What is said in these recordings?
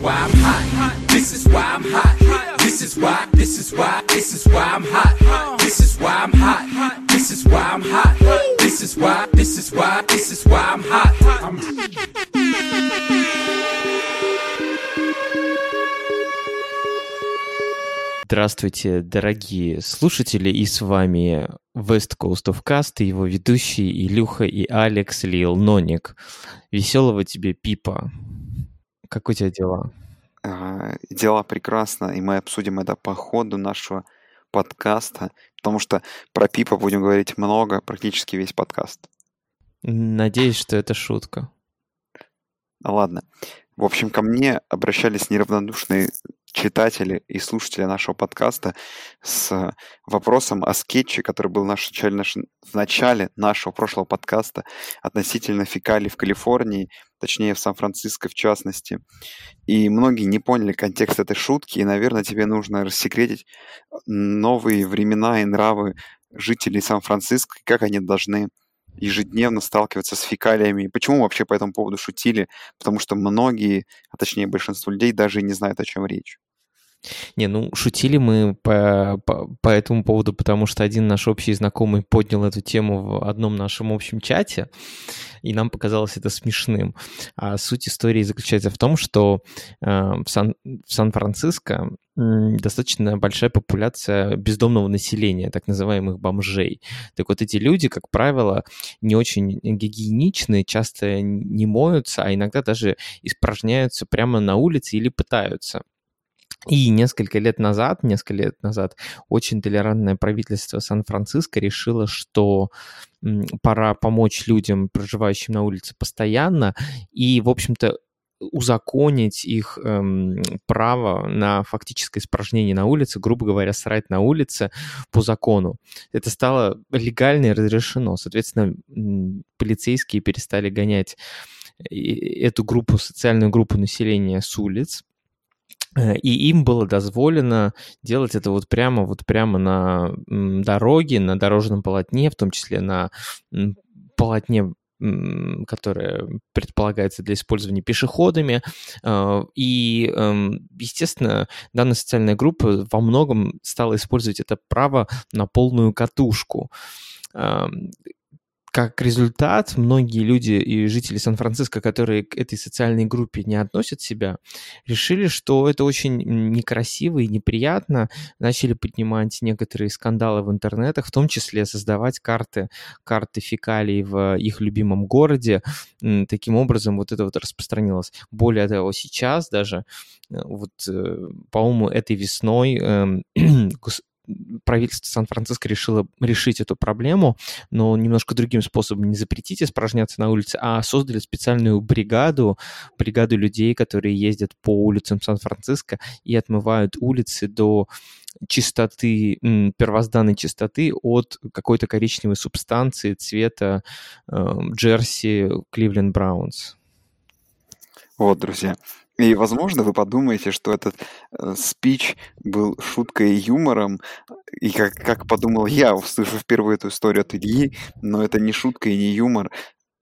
why I'm hot. This is why I'm hot. This is why, this is why, this is why I'm hot. This is why I'm hot. This is why I'm hot. This is why, this is why, this is why I'm hot. I'm Здравствуйте, дорогие слушатели, и с вами West Coast of Cast и его ведущие Илюха и Алекс Лил Ноник. Веселого тебе, Пипа. Как у тебя дела? А, Дела прекрасно, и мы обсудим это по ходу нашего подкаста, потому что про Пипа будем говорить много, практически весь подкаст. Надеюсь, что это шутка. Ладно. В общем, ко мне обращались неравнодушные читатели и слушатели нашего подкаста с вопросом о скетче, который был в начале нашего прошлого подкаста относительно фекалий в Калифорнии, точнее в Сан-Франциско в частности. И многие не поняли контекст этой шутки, и, наверное, тебе нужно рассекретить новые времена и нравы жителей Сан-Франциско, как они должны ежедневно сталкиваться с фекалиями. Почему вообще по этому поводу шутили? Потому что многие, а точнее большинство людей даже и не знают, о чем речь. Не, ну, шутили мы по, по, по этому поводу, потому что один наш общий знакомый поднял эту тему в одном нашем общем чате, и нам показалось это смешным. А суть истории заключается в том, что э, в, Сан, в Сан-Франциско достаточно большая популяция бездомного населения, так называемых бомжей. Так вот эти люди, как правило, не очень гигиеничны, часто не моются, а иногда даже испражняются прямо на улице или пытаются. И несколько лет назад, несколько лет назад, очень толерантное правительство Сан-Франциско решило, что пора помочь людям, проживающим на улице постоянно, и, в общем-то, узаконить их эм, право на фактическое испражнение на улице, грубо говоря, срать на улице по закону. Это стало легально и разрешено. Соответственно, полицейские перестали гонять эту группу, социальную группу населения с улиц, Э, и им было дозволено делать это вот прямо, вот прямо на дороге, на дорожном полотне, в том числе на полотне которое предполагается для использования пешеходами. Э, и, эм, естественно, данная социальная группа во многом стала использовать это право на полную катушку эм, как результат, многие люди и жители Сан-Франциско, которые к этой социальной группе не относят себя, решили, что это очень некрасиво и неприятно, начали поднимать некоторые скандалы в интернетах, в том числе создавать карты, карты фекалий в их любимом городе. Таким образом, вот это вот распространилось. Более того, сейчас даже, э, вот, э, по-моему, этой весной эм, правительство Сан-Франциско решило решить эту проблему, но немножко другим способом, не запретить испражняться на улице, а создали специальную бригаду, бригаду людей, которые ездят по улицам Сан-Франциско и отмывают улицы до чистоты, первозданной чистоты от какой-то коричневой субстанции цвета э, джерси Кливленд Браунс. Вот, друзья. И, возможно, вы подумаете, что этот э, спич был шуткой и юмором, и как, как подумал я, услышав впервые эту историю от Ильи, но это не шутка и не юмор.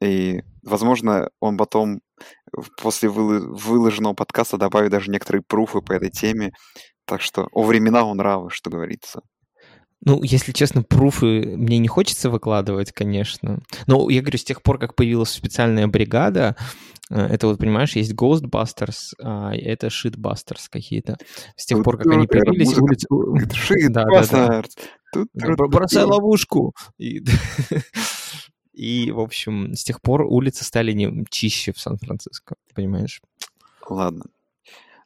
И, возможно, он потом после вылы- выложенного подкаста добавит даже некоторые пруфы по этой теме. Так что о времена он равы, что говорится. Ну, если честно, пруфы мне не хочется выкладывать, конечно. Но я говорю, с тех пор, как появилась специальная бригада, э, это вот, понимаешь, есть Ghostbusters, а это Shitbusters какие-то. С тех пор, как они появились, улицы... Shitbusters! Бросай ловушку! И, в общем, с тех пор улицы стали не чище в Сан-Франциско, понимаешь? Ладно.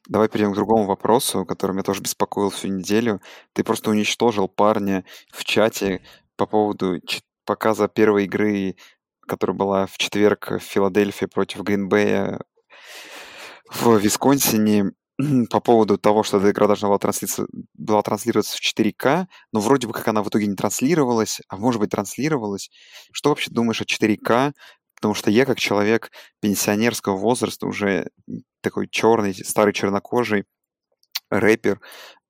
Давай перейдем к другому вопросу, который меня тоже беспокоил всю неделю. Ты просто уничтожил парня в чате по поводу показа первой игры, которая была в четверг в Филадельфии против Гринбея в Висконсине по поводу того, что эта игра должна была транслироваться, была транслироваться в 4К, но вроде бы как она в итоге не транслировалась, а может быть транслировалась. Что вообще думаешь о 4К? Потому что я, как человек пенсионерского возраста, уже такой черный, старый чернокожий рэпер,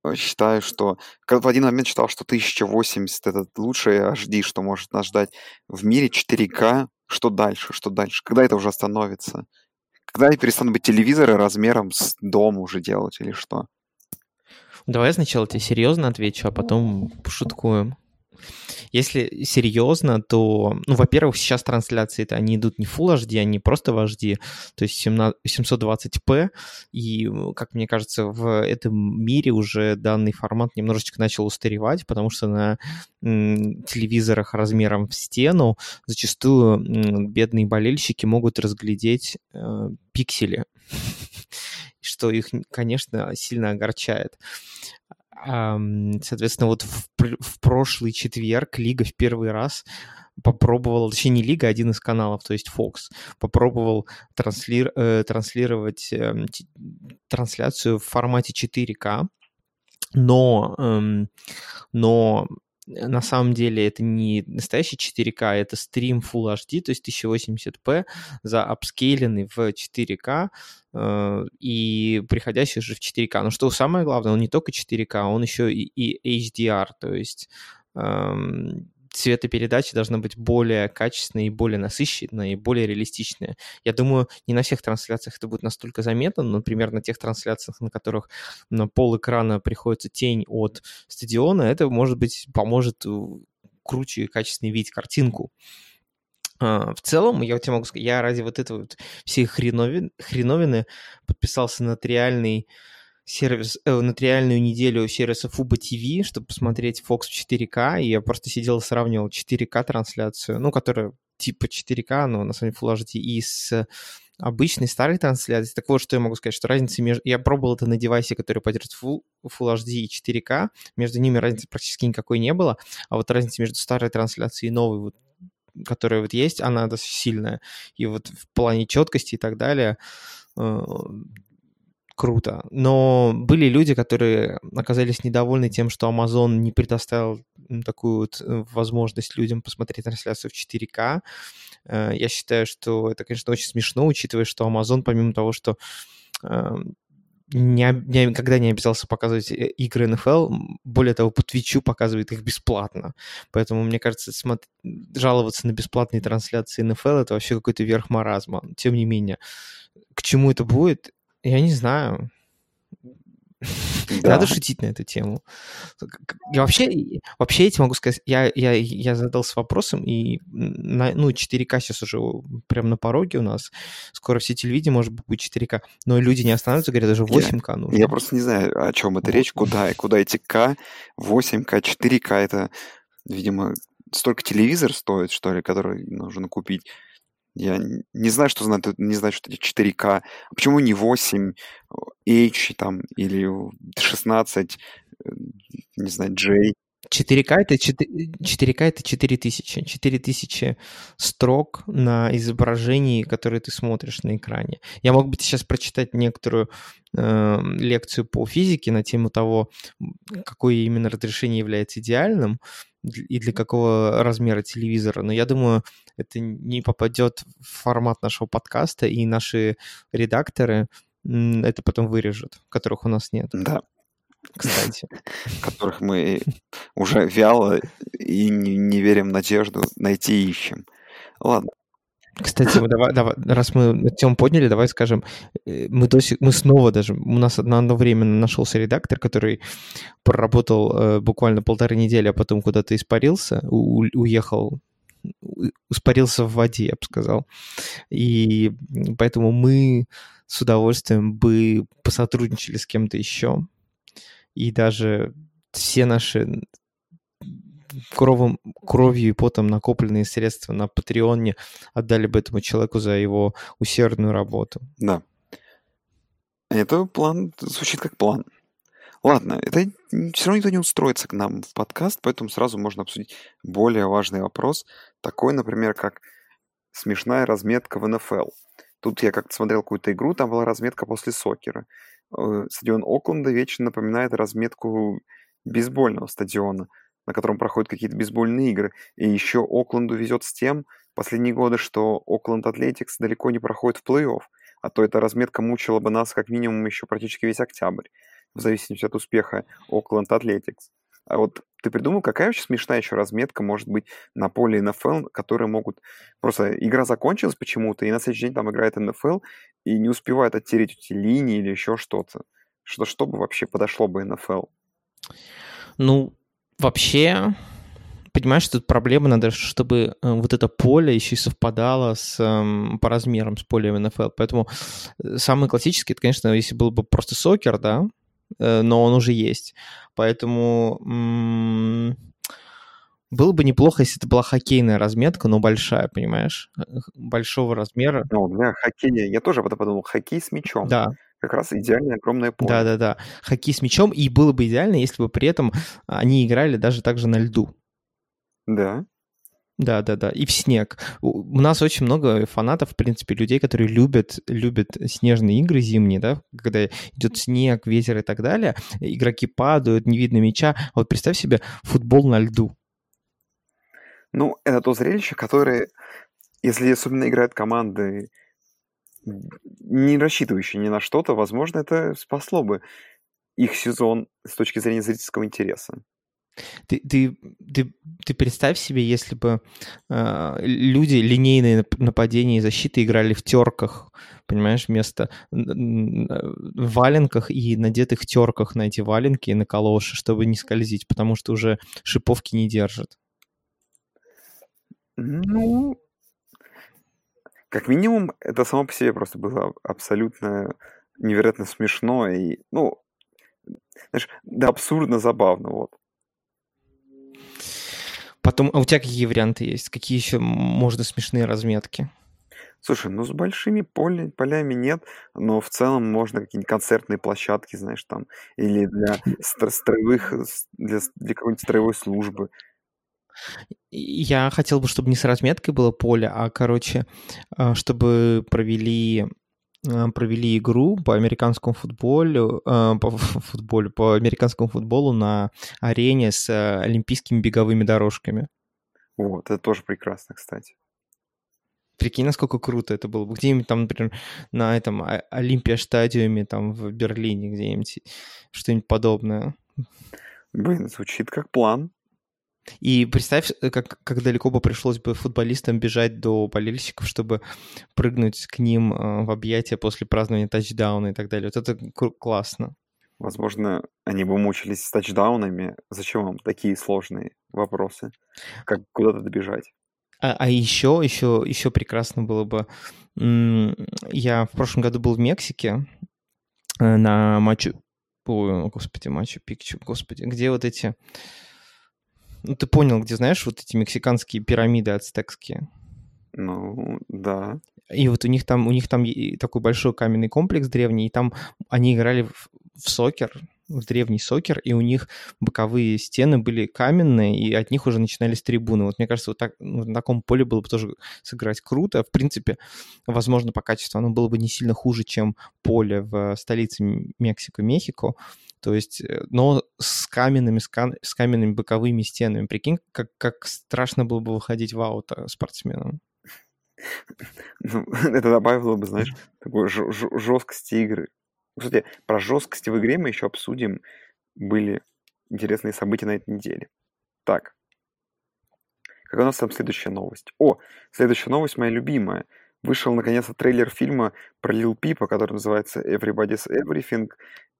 э, считаю, что... В один момент считал, что 1080 — это лучшее HD, что может нас ждать в мире 4К. Что дальше? Что дальше? Когда это уже остановится? Когда они перестанут быть телевизоры размером с дом уже делать или что? Давай я сначала тебе серьезно отвечу, а потом пошуткуем. Если серьезно, то, ну, во-первых, сейчас трансляции это они идут не Full HD, они просто в HD, то есть 720p, и, как мне кажется, в этом мире уже данный формат немножечко начал устаревать, потому что на телевизорах размером в стену зачастую бедные болельщики могут разглядеть э, пиксели, что их, конечно, сильно огорчает. Соответственно, вот в, в прошлый четверг Лига в первый раз попробовал, точнее не Лига, а один из каналов, то есть Fox, попробовал транслир, э, транслировать э, трансляцию в формате 4К, но, э, но на самом деле это не настоящий 4К, это стрим Full HD, то есть 1080p, за апскейленный в 4К э, и приходящий же в 4К. Но что самое главное, он не только 4К, он еще и, и HDR, то есть эм, цветопередача должна быть более качественная и более насыщенная и более реалистичная. Я думаю, не на всех трансляциях это будет настолько заметно, но, например, на тех трансляциях, на которых на пол экрана приходится тень от стадиона, это, может быть, поможет круче и качественнее видеть картинку. А, в целом, я тебе могу сказать, я ради вот этого вот всей хреновин, хреновины подписался на триальный сервис, э, на триальную неделю сервиса Fubo TV, чтобы посмотреть Fox в 4К, и я просто сидел и сравнивал 4К трансляцию, ну, которая типа 4К, но на самом деле Full HD, и с обычной старой трансляцией. Так вот, что я могу сказать, что разница между... Я пробовал это на девайсе, который поддерживает Full, HD и 4К, между ними разницы практически никакой не было, а вот разница между старой трансляцией и новой, вот которая вот есть, она достаточно сильная. И вот в плане четкости и так далее э, круто. Но были люди, которые оказались недовольны тем, что Amazon не предоставил такую вот э, возможность людям посмотреть трансляцию в 4К. Э, я считаю, что это, конечно, очень смешно, учитывая, что Amazon, помимо того, что эм, не, никогда не обязался показывать э, игры НФЛ, более того, по Твичу показывает их бесплатно. Поэтому, мне кажется, смотри, жаловаться на бесплатные трансляции НФЛ — это вообще какой-то верх маразма. Тем не менее, к чему это будет, я не знаю. Да. Надо шутить на эту тему. Я вообще, вообще я тебе могу сказать, я, я, я задался вопросом, и на, ну, 4К сейчас уже прям на пороге у нас. Скоро все телевидение может быть будет 4К. Но люди не останавливаются, говорят, даже 8К нужно. Я просто не знаю, о чем это речь, куда, куда эти К, 8К, 4К, это, видимо, столько телевизор стоит, что ли, который нужно купить. Я не знаю, что знает, не знаю, что это 4К. А почему не 8 H там или 16, э, не знаю, J? 4К это 4, 4К это 4000. 4000 строк на изображении, которые ты смотришь на экране. Я мог бы сейчас прочитать некоторую э, лекцию по физике на тему того, какое именно разрешение является идеальным и для какого размера телевизора. Но я думаю, это не попадет в формат нашего подкаста, и наши редакторы это потом вырежут, которых у нас нет. Да. Кстати. Которых мы уже вяло и не, не верим в надежду найти ищем. Ладно. Кстати, давай, давай, раз мы эту тему подняли, давай скажем, э, мы, до сих, мы снова даже, у нас на одно время нашелся редактор, который проработал э, буквально полторы недели, а потом куда-то испарился, у, уехал испарился в воде, я бы сказал. И поэтому мы с удовольствием бы посотрудничали с кем-то еще. И даже все наши кровом, кровью и потом накопленные средства на Патреоне отдали бы этому человеку за его усердную работу. Да. Это план звучит как план. Ладно, это все равно никто не устроится к нам в подкаст, поэтому сразу можно обсудить более важный вопрос, такой, например, как смешная разметка в НФЛ. Тут я как-то смотрел какую-то игру, там была разметка после сокера. Э, стадион Окленда вечно напоминает разметку бейсбольного стадиона, на котором проходят какие-то бейсбольные игры. И еще Окленду везет с тем последние годы, что Окленд Атлетикс далеко не проходит в плей-офф, а то эта разметка мучила бы нас как минимум еще практически весь октябрь в зависимости от успеха Окленд Атлетикс. А вот ты придумал, какая вообще смешная еще разметка может быть на поле НФЛ, которые могут... Просто игра закончилась почему-то, и на следующий день там играет НФЛ, и не успевает оттереть эти линии или еще что-то. Что, что бы вообще подошло бы НФЛ? Ну, вообще, понимаешь, тут проблема, надо, чтобы э, вот это поле еще и совпадало с, эм, по размерам с полем НФЛ. Поэтому э, самый классический, это, конечно, если был бы просто сокер, да, но он уже есть. Поэтому было бы неплохо, если это была хоккейная разметка, но большая, понимаешь? Большого размера. Ну, для хоккея, я тоже об этом подумал, хоккей с мячом. Да, как раз идеальное огромное поле. Да-да-да. Хоккей с мячом, и было бы идеально, если бы при этом они играли даже также на льду. Да. Да, да, да. И в снег. У нас очень много фанатов, в принципе, людей, которые любят, любят снежные игры зимние, да, когда идет снег, ветер и так далее. Игроки падают, не видно мяча. Вот представь себе футбол на льду. Ну, это то зрелище, которое, если особенно играют команды, не рассчитывающие ни на что-то, возможно, это спасло бы их сезон с точки зрения зрительского интереса. Ты, ты, ты, ты представь себе, если бы э, люди линейные нападения и защиты играли в терках, понимаешь, вместо в валенках и надетых терках на эти валенки и на калоши, чтобы не скользить, потому что уже шиповки не держат. Ну, как минимум, это само по себе просто было абсолютно невероятно смешно и, ну, знаешь, да абсурдно забавно, вот. Потом, а у тебя какие варианты есть? Какие еще можно смешные разметки? Слушай, ну с большими поля, полями нет, но в целом можно какие-нибудь концертные площадки, знаешь, там, или для строевых, для, для какой-нибудь строевой службы. Я хотел бы, чтобы не с разметкой было поле, а, короче, а, чтобы провели провели игру по американскому футболу, а, по футболу, по американскому футболу на арене с э, олимпийскими беговыми дорожками. Вот, это тоже прекрасно, кстати. Прикинь, насколько круто это было бы. Где-нибудь там, например, на этом Олимпия стадиуме там в Берлине где-нибудь, что-нибудь подобное. Блин, звучит как план. И представь, э, как, как далеко бы пришлось бы футболистам бежать до болельщиков, чтобы прыгнуть к ним э, в объятия после празднования тачдауна и так далее. Вот это классно. Возможно, они бы мучились с тачдаунами. Зачем вам такие сложные вопросы? Как куда-то добежать? А, а еще, еще, еще прекрасно было бы. Я в прошлом году был в Мексике э, на матче... Ой, господи, матчу Пикчу, господи, где вот эти ну, ты понял, где, знаешь, вот эти мексиканские пирамиды ацтекские? Ну, да. И вот у них там, у них там такой большой каменный комплекс древний, и там они играли в, в сокер, в древний сокер, и у них боковые стены были каменные, и от них уже начинались трибуны. Вот мне кажется, вот так, ну, на таком поле было бы тоже сыграть круто. В принципе, возможно, по качеству оно было бы не сильно хуже, чем поле в столице Мексика, Мехико, то есть, э, но с каменными, с, кам... с каменными боковыми стенами. Прикинь, как, как страшно было бы выходить в ауто спортсменам. Ну, это добавило бы, знаешь, такой жесткости игры. Кстати, про жесткости в игре мы еще обсудим. Были интересные события на этой неделе. Так. Какая у нас там следующая новость? О, следующая новость моя любимая. Вышел наконец-то трейлер фильма про Лил Пипа, который называется Everybody's Everything.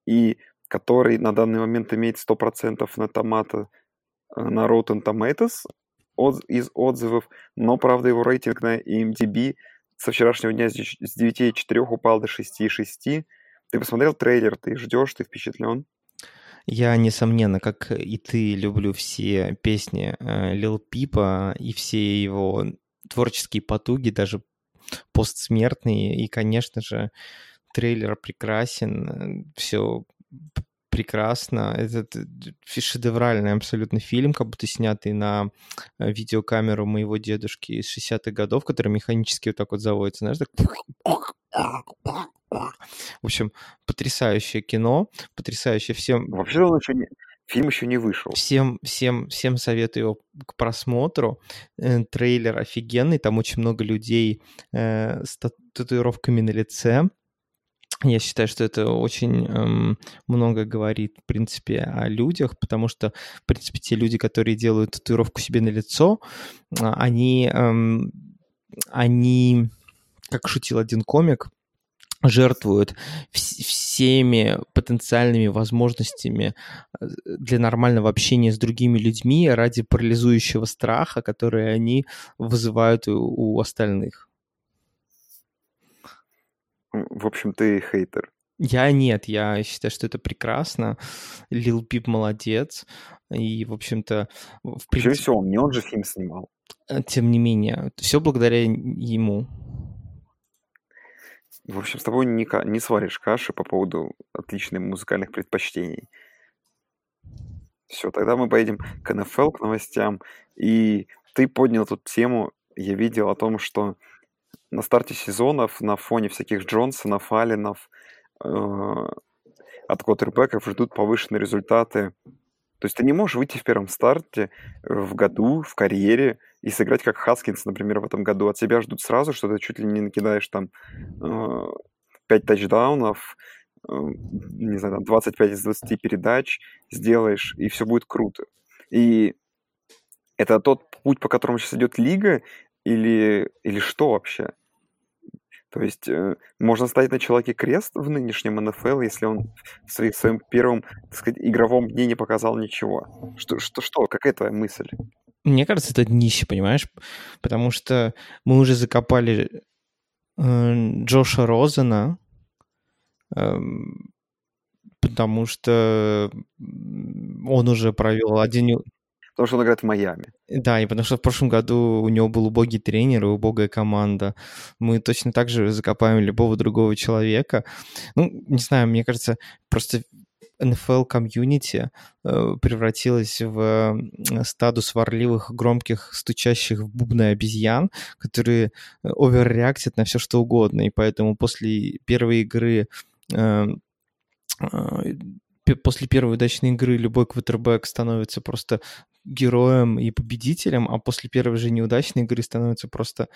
И который на данный момент имеет 100% на томата э, на Rotten Tomatoes от, из отзывов, но, правда, его рейтинг на IMDb со вчерашнего дня с 9,4 упал до 6,6. Ты посмотрел трейлер, ты ждешь, ты впечатлен? Я, несомненно, как и ты, люблю все песни э, Лил Пипа и все его творческие потуги, даже постсмертные. И, конечно же, трейлер прекрасен, все прекрасно. Это шедевральный абсолютно фильм, как будто снятый на э, видеокамеру моего дедушки из 60-х годов, который механически вот так вот заводится, знаешь, так... В общем, потрясающее кино, потрясающее всем... Вообще он еще не... Фильм еще не вышел. Всем, всем, всем советую его к просмотру. Э, трейлер офигенный, там очень много людей э, с татуировками на лице Я считаю, что это очень эм, много говорит, в принципе, о людях, потому что, в принципе, те люди, которые делают татуировку себе на лицо, а, они, эм, они, как шутил один комик, жертвуют всеми потенциальными возможностями э, для нормального общения с другими людьми ради парализующего страха, который они вызывают у, у остальных. В общем, ты хейтер. Я нет, я считаю, что это прекрасно. Лил Пип молодец. И, в общем-то, в принципе... все, он не он же фильм снимал. Э, тем не менее, все благодаря ему. В общем, с тобой не, не сваришь каши по поводу отличных музыкальных предпочтений. Все, тогда мы поедем к НФЛ, к новостям. И ты поднял тут тему, я видел о том, что на старте сезонов на фоне всяких Джонсонов, Алленов э, от квотербеков ждут повышенные результаты. То есть ты не можешь выйти в первом старте в году, в карьере и сыграть как Хаскинс, например, в этом году. От тебя ждут сразу, что ты чуть ли не накидаешь там э, 5 тачдаунов, э, не знаю, там 25 из 20 передач сделаешь, и все будет круто. И это тот путь, по которому сейчас идет лига, или, или что вообще? То есть э, можно ставить на человеке крест в нынешнем НФЛ, если он в своих, своем первом, так сказать, игровом дне не показал ничего. Что, что, что? Какая твоя мысль? Мне кажется, это днище, понимаешь? Потому что мы уже закопали э, Джоша Розена, э, потому что он уже провел один... Потому что он играет в Майами. Да, и потому что в прошлом году у него был убогий тренер и убогая команда. Мы точно так же закопаем любого другого человека. Ну, не знаю, мне кажется, просто NFL комьюнити э, превратилась в стаду сварливых, громких, стучащих в бубны обезьян, которые оверреактят на все что угодно. И поэтому после первой игры э, э, после первой удачной игры любой квотербек становится просто героем и победителем, а после первой же неудачной игры становится просто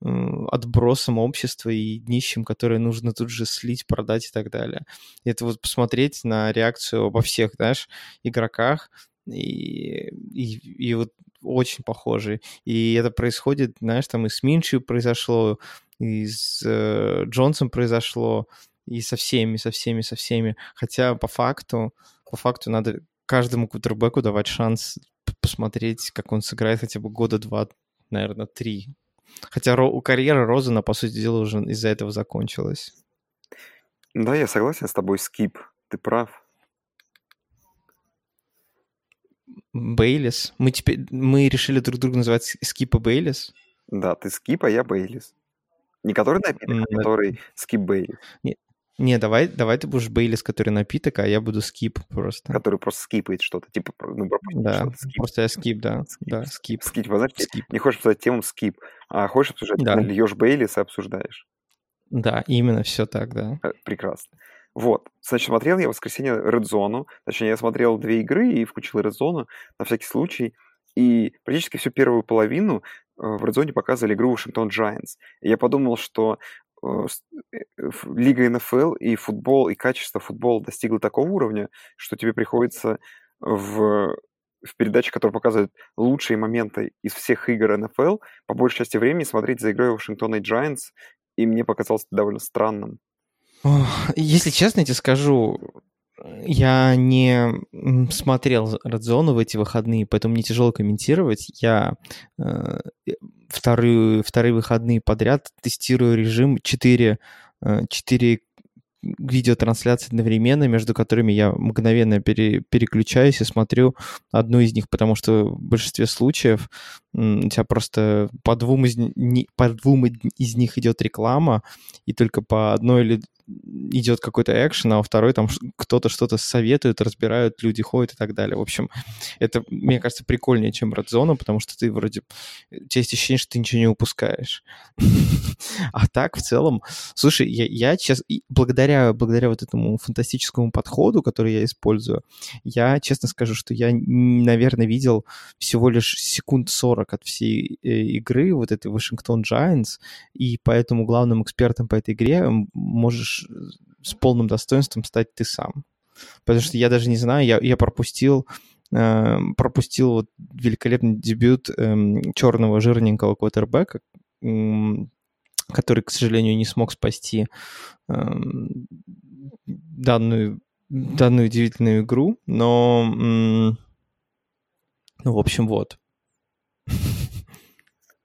э, отбросом общества и нищим, которое нужно тут же слить, продать и так далее. И это вот посмотреть на реакцию обо всех, знаешь, игроках, и, и, и вот очень похожи. И это происходит, знаешь, там и с Минчи произошло, и с э, Джонсом произошло, и со всеми, со всеми, со всеми. Хотя по факту, по факту надо каждому квотербеку давать шанс посмотреть, как он сыграет хотя бы года два, наверное, три. Хотя ро- карьера Розена, по сути дела, уже из-за этого закончилась. Да, я согласен с тобой, Скип. Ты прав. Бейлис. Мы теперь мы решили друг друга называть Скип и Бейлис. Да, ты Скип, а я Бейлис. Не который напиток, мм, а который Скип Бейлис. Нет, не, давай, давай ты будешь Бейлис, который напиток, а я буду скип просто. Который просто скипает что-то, типа, ну, Да, что скип. просто я скип, да, скип. да, скип. Скип, знаешь, скип. не хочешь обсуждать тему скип, а хочешь обсуждать, да. льешь Бейлис и обсуждаешь. Да, именно все так, да. Э, прекрасно. Вот, значит, смотрел я в воскресенье Red Zone, точнее, я смотрел две игры и включил Red Zone на всякий случай, и практически всю первую половину э, в Red Zone показывали игру Вашингтон Giants. И я подумал, что лига НФЛ и футбол, и качество футбола достигло такого уровня, что тебе приходится в, в передаче, которая показывает лучшие моменты из всех игр НФЛ, по большей части времени смотреть за игрой Вашингтона и Giants, и мне показалось это довольно странным. Если честно, я тебе скажу, я не смотрел Red в эти выходные, поэтому мне тяжело комментировать. Я э, вторые, вторые выходные подряд тестирую режим 4, 4 э, видеотрансляции одновременно, между которыми я мгновенно пере, переключаюсь и смотрю одну из них, потому что в большинстве случаев у тебя просто по двум из, по двум из них идет реклама, и только по одной или идет какой-то экшен, а во второй там кто-то что-то советует, разбирают, люди ходят и так далее. В общем, это, мне кажется, прикольнее, чем Red Zone, потому что ты вроде... У тебя есть ощущение, что ты ничего не упускаешь. А так, в целом... Слушай, я, я сейчас... Благодаря, благодаря вот этому фантастическому подходу, который я использую, я честно скажу, что я, наверное, видел всего лишь секунд 40 от всей э, игры, вот этой Вашингтон Giants, и поэтому главным экспертом по этой игре можешь с полным достоинством стать ты сам. Потому что я даже не знаю, я, я пропустил э, пропустил вот великолепный дебют э, черного жирненького квотербека, э, который, к сожалению, не смог спасти э, данную, данную удивительную игру, но, э, ну, в общем, вот.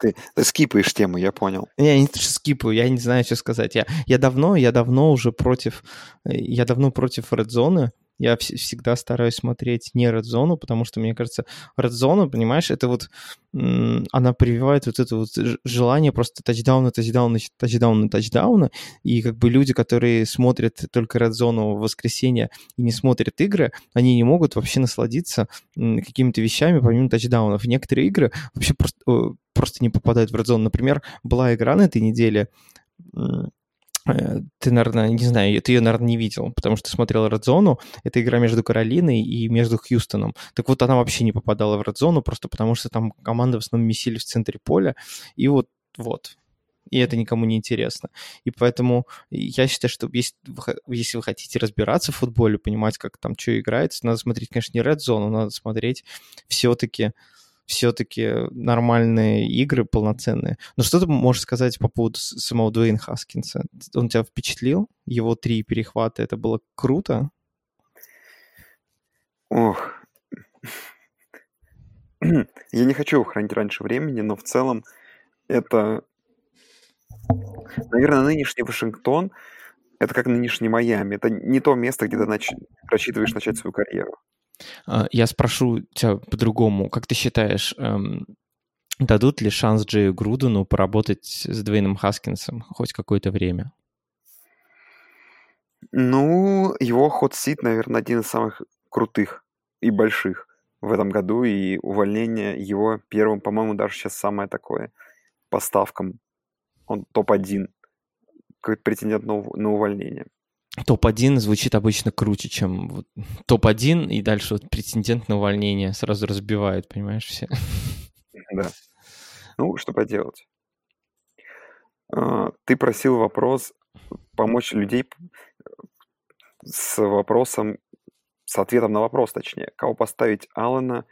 Ты, скипаешь тему, я понял. Я не скипаю, я не знаю, что сказать. Я, я давно, я давно уже против, э, я давно против Red Zone, я вс- всегда стараюсь смотреть не Red потому что, мне кажется, Red понимаешь, это вот, она прививает вот это вот желание просто тачдауна, тачдауна, тачдауна, тачдауна, и как бы люди, которые смотрят только Red Zone в воскресенье и не смотрят игры, они не могут вообще насладиться какими-то вещами помимо тачдаунов. Некоторые игры вообще просто, просто не попадают в Red. Например, была игра на этой неделе, ты, наверное, не знаю, ты ее, наверное, не видел, потому что смотрел Red Zone. Это игра между Каролиной и между Хьюстоном. Так вот, она вообще не попадала в Zone, просто потому что там команды в основном месили в центре поля. И вот, вот. И это никому не интересно. И поэтому я считаю, что если, если вы хотите разбираться в футболе, понимать, как там что играется, надо смотреть, конечно, не Red Zone, надо смотреть все-таки все-таки нормальные игры, полноценные. Но что ты можешь сказать по поводу самого Дуэйна Хаскинса? Он тебя впечатлил? Его три перехвата, это было круто? Ох. Я не хочу хранить раньше времени, но в целом это... Наверное, нынешний Вашингтон — это как нынешний Майами. Это не то место, где ты нач... рассчитываешь начать свою карьеру. А, я спрошу тебя по-другому. Как ты считаешь, эм, дадут ли шанс Джею Грудену поработать с Двейном Хаскинсом хоть какое-то время? Ну, его ход-сит, наверное, один из самых крутых и больших в этом году, и увольнение его первым, по-моему, даже сейчас самое такое по ставкам. Он топ-1 как претендент на увольнение топ-1 звучит обычно круче, чем вот топ-1, и дальше вот претендент на увольнение сразу разбивают, понимаешь, все. Да. Ну, что поделать. А, ты просил вопрос, помочь людей с вопросом, с ответом на вопрос, точнее, кого поставить, Алана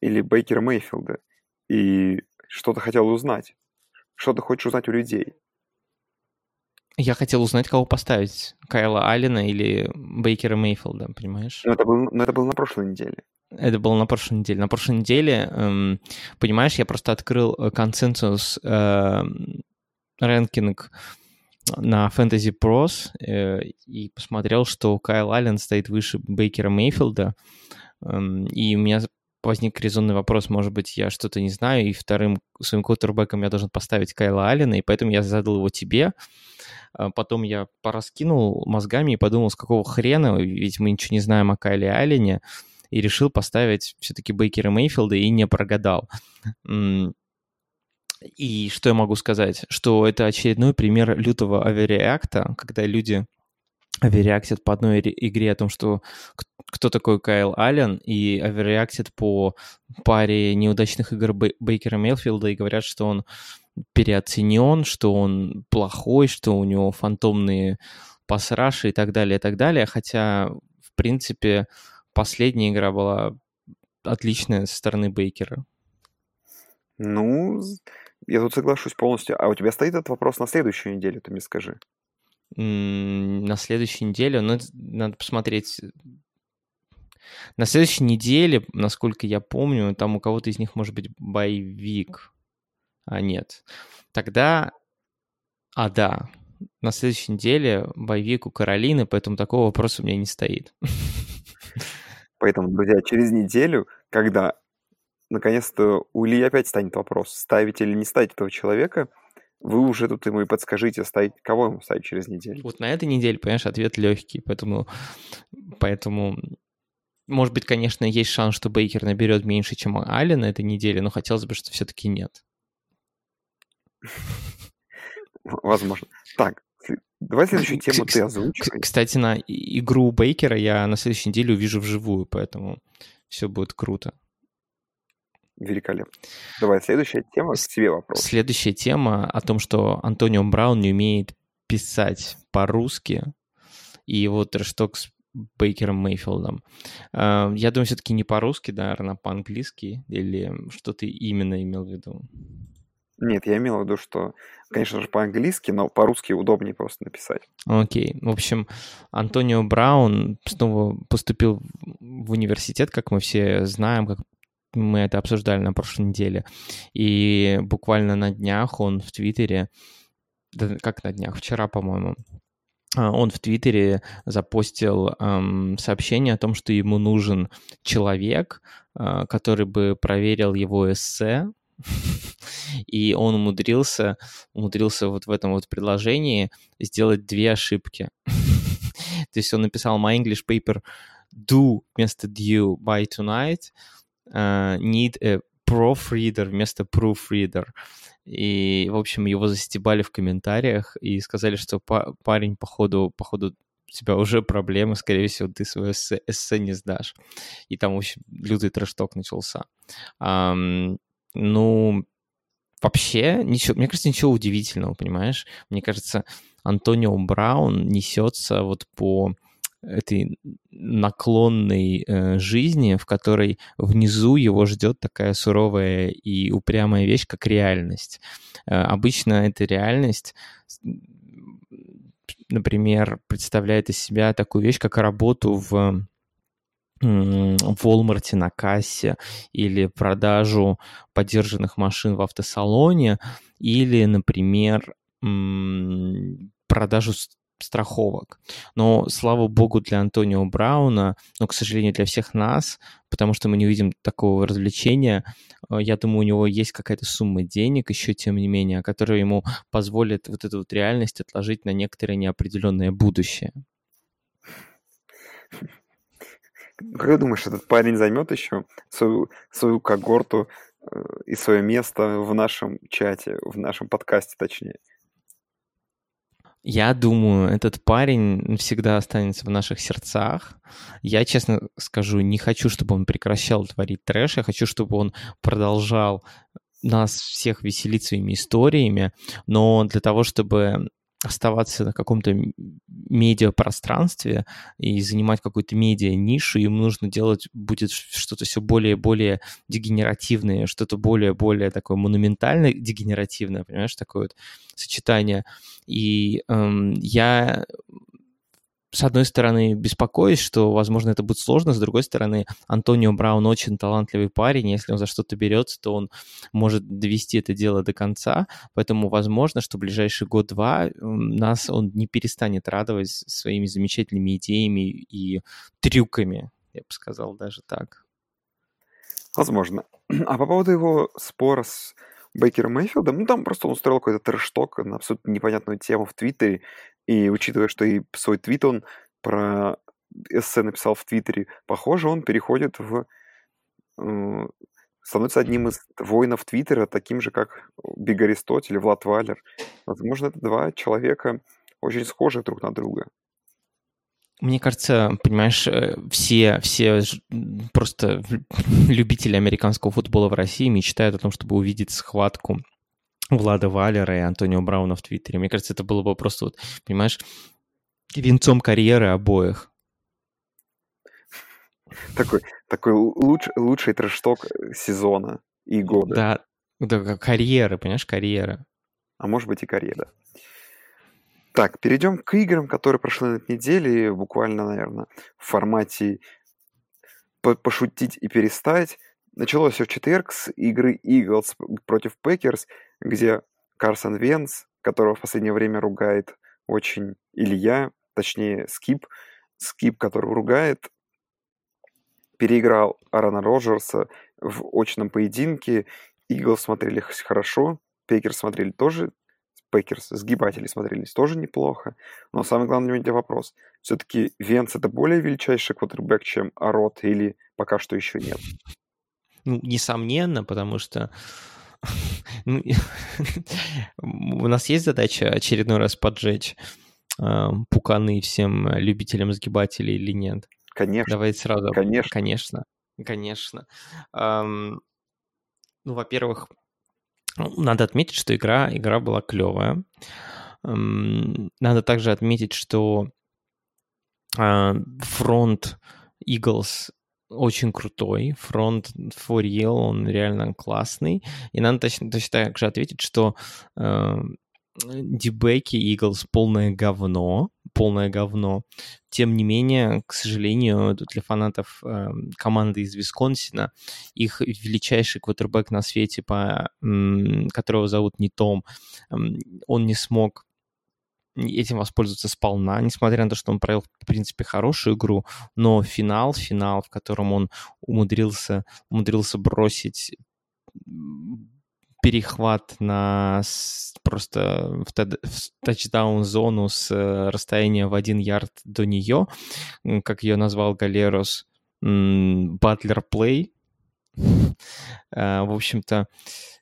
или Бейкера Мейфилда? И что ты хотел узнать? Что ты хочешь узнать у людей? Я хотел узнать, кого поставить. Кайла Аллена или Бейкера Мейфилда, понимаешь? Но это, был, но это было на прошлой неделе. Это было на прошлой неделе. На прошлой неделе, эм, понимаешь, я просто открыл э, консенсус э, рэнкинг на Fantasy Pros э, и посмотрел, что Кайл Аллен стоит выше Бейкера Мейфилда. Эм, и у меня возник резонный вопрос, может быть, я что-то не знаю, и вторым своим квотербеком я должен поставить Кайла Аллена, и поэтому я задал его тебе. А потом я пораскинул мозгами и подумал, с какого хрена, ведь мы ничего не знаем о Кайле Аллене, и решил поставить все-таки Бейкера Мейфилда и не прогадал. И что я могу сказать? Что это очередной пример лютого авериакта, когда люди авериактят по одной игре о том, что кто такой Кайл Аллен, и авериактят по паре неудачных игр Бейкера Мейфилда и говорят, что он переоценен, что он плохой, что у него фантомные пасраши и так далее, и так далее. Хотя, в принципе, последняя игра была отличная со стороны Бейкера. Ну, я тут соглашусь полностью. А у тебя стоит этот вопрос на следующую неделю, ты мне скажи. На следующей неделе, ну, надо посмотреть. На следующей неделе, насколько я помню, там у кого-то из них может быть боевик. А, нет. Тогда... А, да. На следующей неделе боевик у Каролины, поэтому такого вопроса у меня не стоит. Поэтому, друзья, через неделю, когда наконец-то у Ильи опять станет вопрос, ставить или не ставить этого человека, вы уже тут ему и подскажите, ставить, кого ему ставить через неделю. Вот на этой неделе, понимаешь, ответ легкий, поэтому, поэтому может быть, конечно, есть шанс, что Бейкер наберет меньше, чем Али на этой неделе, но хотелось бы, что все-таки нет. Возможно. Так, давай следующую тему ты озвучишь. Кстати, на игру Бейкера я на следующей неделе увижу вживую, поэтому все будет круто. Великолепно. Давай, следующая тема, к тебе вопрос. Следующая тема о том, что Антонио Браун не умеет писать по-русски, и его трэшток с Бейкером Мейфилдом. А, я думаю, все-таки не по-русски, да, наверное, по-английски, или что ты именно имел в виду? Нет, я имел в виду, что, конечно же, по-английски, но по-русски удобнее просто написать. Окей. В общем, Антонио Браун снова поступил в университет, как мы все знаем, как мы это обсуждали на прошлой неделе. И буквально на днях он в Твиттере, да, как на днях, вчера, по-моему, а, он в Твиттере запостил эм, сообщение о том, что ему нужен человек, э, который бы проверил его эссе, и он умудрился, умудрился вот в этом вот предложении сделать две ошибки. То есть он написал my English paper do вместо due by tonight, uh, need a proofreader вместо proofreader. И, в общем, его застебали в комментариях и сказали, что парень, походу, походу у тебя уже проблемы, скорее всего, ты свое эссе, не сдашь. И там, в общем, лютый трэшток начался. Um, ну, вообще, ничего, мне кажется, ничего удивительного, понимаешь? Мне кажется, Антонио Браун несется вот по этой наклонной э, жизни, в которой внизу его ждет такая суровая и упрямая вещь, как реальность. Э, обычно эта реальность, например, представляет из себя такую вещь, как работу в в Walmart на кассе или продажу поддержанных машин в автосалоне или, например, продажу страховок. Но, слава богу, для Антонио Брауна, но, к сожалению, для всех нас, потому что мы не видим такого развлечения, э, я думаю, у него есть какая-то сумма денег еще, тем не менее, которая ему позволит вот эту вот реальность отложить на некоторое неопределенное будущее. Как ты думаешь, этот парень займет еще свою, свою когорту э, и свое место в нашем чате, в нашем подкасте, точнее? Я думаю, этот парень всегда останется в наших сердцах. Я, честно скажу, не хочу, чтобы он прекращал творить трэш. Я хочу, чтобы он продолжал нас всех веселить своими историями. Но для того, чтобы оставаться на каком-то медиапространстве и занимать какую-то медиа-нишу, им нужно делать будет что-то все более и более дегенеративное, что-то более-более такое монументально дегенеративное, понимаешь, такое вот сочетание. И эм, я с одной стороны, беспокоюсь, что, возможно, это будет сложно, с другой стороны, Антонио Браун очень талантливый парень, если он за что-то берется, то он может довести это дело до конца, поэтому возможно, что в ближайший год-два нас он не перестанет радовать своими замечательными идеями и трюками, я бы сказал даже так. Возможно. А по поводу его спора с Бейкером Мейфилдом, ну там просто он устроил какой-то трэш-ток на абсолютно непонятную тему в Твиттере, и учитывая, что и свой твит он про эссе написал в Твиттере, похоже, он переходит в... Э, становится одним из воинов Твиттера, таким же, как Биг Аристотель, Влад Валер. Возможно, это два человека очень схожих друг на друга. Мне кажется, понимаешь, э, все, все просто любители американского футбола в России мечтают о том, чтобы увидеть схватку Влада Валера и Антонио Брауна в Твиттере. Мне кажется, это было бы просто, вот, понимаешь, венцом карьеры обоих. Такой, такой луч, лучший trash talk сезона и года. Да, да, карьеры, понимаешь, карьера. А может быть и карьера. Так, перейдем к играм, которые прошли на этой неделе, буквально, наверное, в формате пошутить и перестать. Началось все в четверг с игры Eagles против Packers, где Карсон Вентц, которого в последнее время ругает очень Илья, точнее Скип, Скип, который ругает, переиграл Аарона Роджерса в очном поединке. Eagles смотрели хорошо, Packers смотрели тоже Packers, сгибатели смотрелись тоже неплохо. Но самый главный у меня вопрос. Все-таки Вентц это более величайший квотербек, чем Арон, или пока что еще нет? Ну, несомненно, потому что ну, у нас есть задача очередной раз поджечь э, пуканы всем любителям сгибателей или нет? Конечно. Давайте сразу. Конечно. Конечно. Конечно. Эм, ну, во-первых, надо отметить, что игра, игра была клевая. Эм, надо также отметить, что А, фронт Eagles очень крутой, фронт for real, он реально классный. И надо точно, точно так же ответить, что э, дебеки Eagles полное говно, полное говно. Тем не менее, к сожалению, для фанатов э, команды из Висконсина, их величайший квотербек на свете, по, э, которого зовут не Том, э, он не смог этим воспользоваться сполна, несмотря на то, что он провел, в принципе, хорошую игру, но финал, финал, в котором он умудрился, умудрился бросить перехват на просто в, тачдаун-зону с э, расстояния в один ярд до нее, как ее назвал Галерос, батлер плей. Э, в общем-то,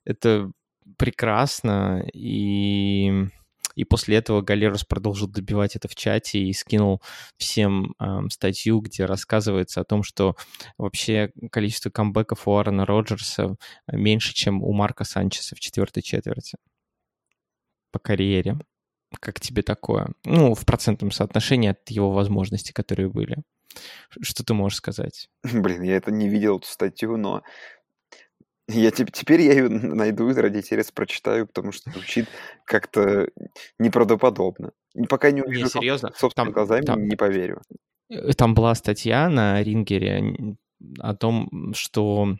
это прекрасно, и и после этого Галерус продолжил добивать это в чате и скинул всем э, статью, где рассказывается о том, что вообще количество камбэков у Аарона Роджерса меньше, чем у Марка Санчеса в четвертой четверти по карьере. Как тебе такое? Ну, в процентном соотношении от его возможностей, которые были. Что ты можешь сказать? Блин, я это не видел, эту статью, но я теперь я ее найду и ради интереса прочитаю, потому что звучит как-то неправдоподобно. Пока не увижу не, серьезно? собственными там, глазами, там, не поверю. Э, там была статья на Рингере о том, что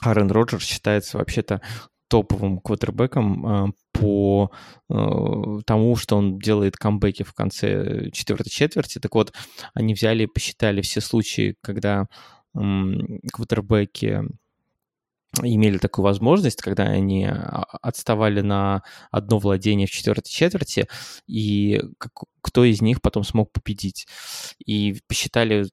Аарон Роджерс считается вообще-то топовым квотербеком э, по э, тому, что он делает камбэки в конце четвертой четверти. Так вот, они взяли и посчитали все случаи, когда квотербеки имели такую возможность, когда они а, отставали на одно владение в четвертой четверти, и кто из них потом смог победить. И посчитали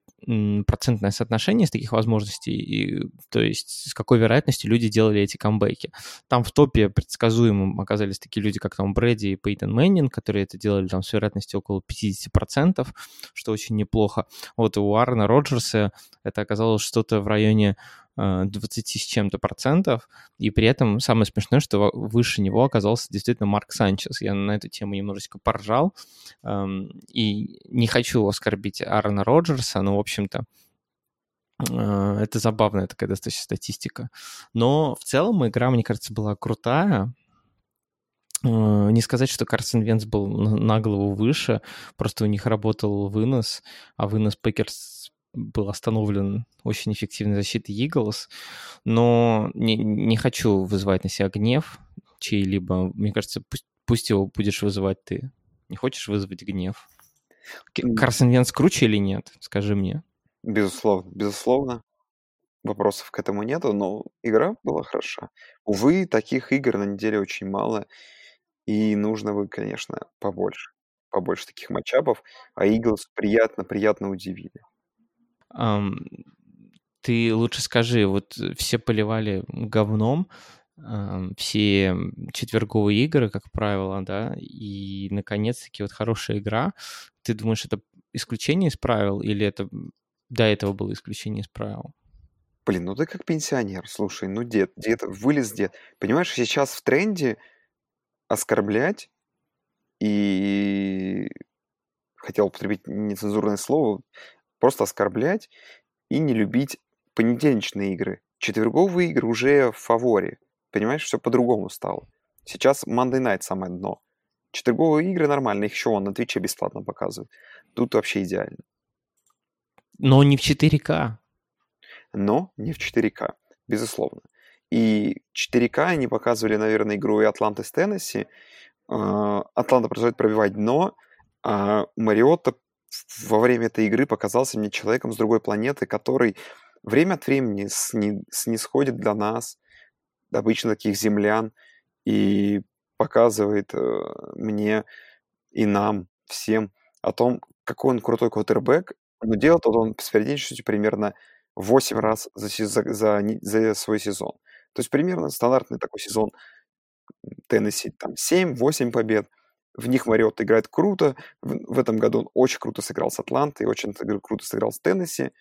процентное соотношение из таких возможностей, и, то есть с какой вероятностью люди делали эти камбэки. Там в топе предсказуемым оказались такие люди, как там Брэди и Пейтон Мэннин, которые это делали там с вероятностью около 50%, что очень неплохо. Вот у Аарона Роджерса это оказалось что-то в районе 20 с чем-то процентов, и при этом самое смешное, что выше него оказался действительно Марк Санчес. Я на эту тему немножечко поржал, и не хочу оскорбить Аарона Роджерса, но, в общем-то, э, это забавная такая достаточно статистика. Но в целом игра, мне кажется, была крутая. Э, не сказать, что Карсон Вентц был на голову выше, просто у них работал вынос, а вынос Packers был остановлен очень эффективной защитой Eagles, но не, не хочу вызывать на себя гнев чей-либо. Мне кажется, пусть, пусть его будешь вызывать ты. Не хочешь вызвать гнев? Карсон Венс круче или нет? Скажи мне. Безусловно, безусловно. Вопросов к этому нету, но игра была хороша. Увы, таких игр на неделе очень мало, и нужно бы, конечно, побольше. Побольше таких матчапов, а Иглс приятно-приятно удивили. Ты лучше скажи, вот все поливали говном, все четверговые игры, как правило, да, и, наконец-таки, вот хорошая игра. Ты думаешь, это исключение из правил или это до этого было исключение из правил? Блин, ну ты как пенсионер, слушай, ну дед, дед, вылез дед. Понимаешь, сейчас в тренде оскорблять и хотел употребить нецензурное слово, просто оскорблять и не любить понедельничные игры. Четверговые игры уже в фаворе. Понимаешь, все по-другому стало. Сейчас Monday Night самое дно. Четверговые игры нормально, их еще он на Твиче бесплатно показывает. Тут вообще идеально. Но не в 4К. Но не в 4К, безусловно. И 4К они показывали, наверное, игру и Атланты с Теннесси. А, Атланта продолжает пробивать дно, а Мариотта во время этой игры показался мне человеком с другой планеты, который время от времени снисходит для нас, обычно таких землян, и показывает э, мне и нам, всем, о том, какой он крутой квотербек, но делает он с периодичностью примерно 8 раз за, за, за, за свой сезон. То есть примерно стандартный такой сезон Теннесси, там 7-8 побед, в них Мариот играет круто, в, в этом году он очень круто сыграл с Атлантой, очень круто сыграл с Теннесси,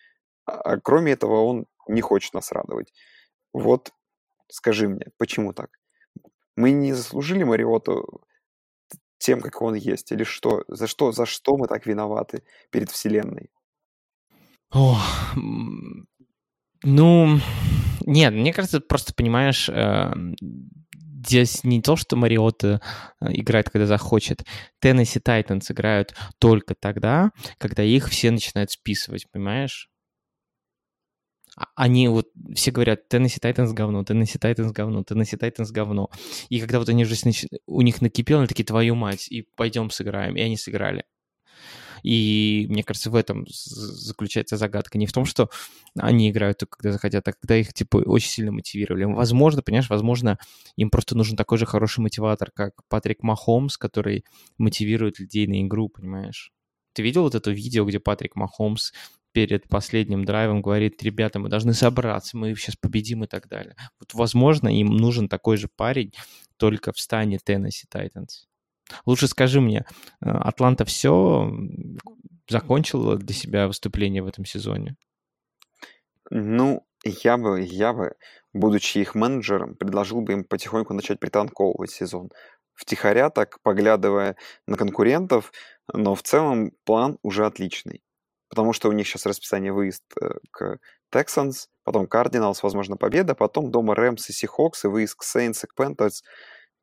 а, а кроме этого он не хочет нас радовать. Вот Скажи мне, почему так? Мы не заслужили Мариоту тем, как он есть? Или что? За что, за что мы так виноваты перед Вселенной? О, ну, нет, мне кажется, просто понимаешь, э, здесь не то, что Мариота э, играет, когда захочет. Теннесси Тайтанс играют только тогда, когда их все начинают списывать, понимаешь? А, они вот все говорят, Теннесси Тайтанс говно, Теннесси Тайтанс говно, Теннесси Тайтанс говно. И когда вот они уже у них накипело, они такие, твою мать, и пойдем сыграем. И они сыграли. И мне кажется, в этом заключается загадка. Не в том, что они играют только когда захотят, а когда их, типа, очень сильно мотивировали. Возможно, понимаешь, возможно, им просто нужен такой же хороший мотиватор, как Патрик Махомс, который мотивирует людей на игру, понимаешь? Ты видел вот это видео, где Патрик Махомс перед последним драйвом говорит, ребята, мы должны собраться, мы сейчас победим и так далее. Вот, возможно, им нужен такой же парень, только в стане Теннесси Тайтанс. Лучше скажи мне, э, Атланта все закончила для себя выступление в этом сезоне? Ну, я бы, я бы, будучи их менеджером, предложил бы им потихоньку начать пританковывать сезон. Втихаря так, поглядывая на конкурентов, но в целом план уже отличный. Потому что у них сейчас расписание выезд э, к Texans, потом Cardinals, возможно, победа, потом дома Рэмс и Сихокс, и выезд к Saints и к Panthers.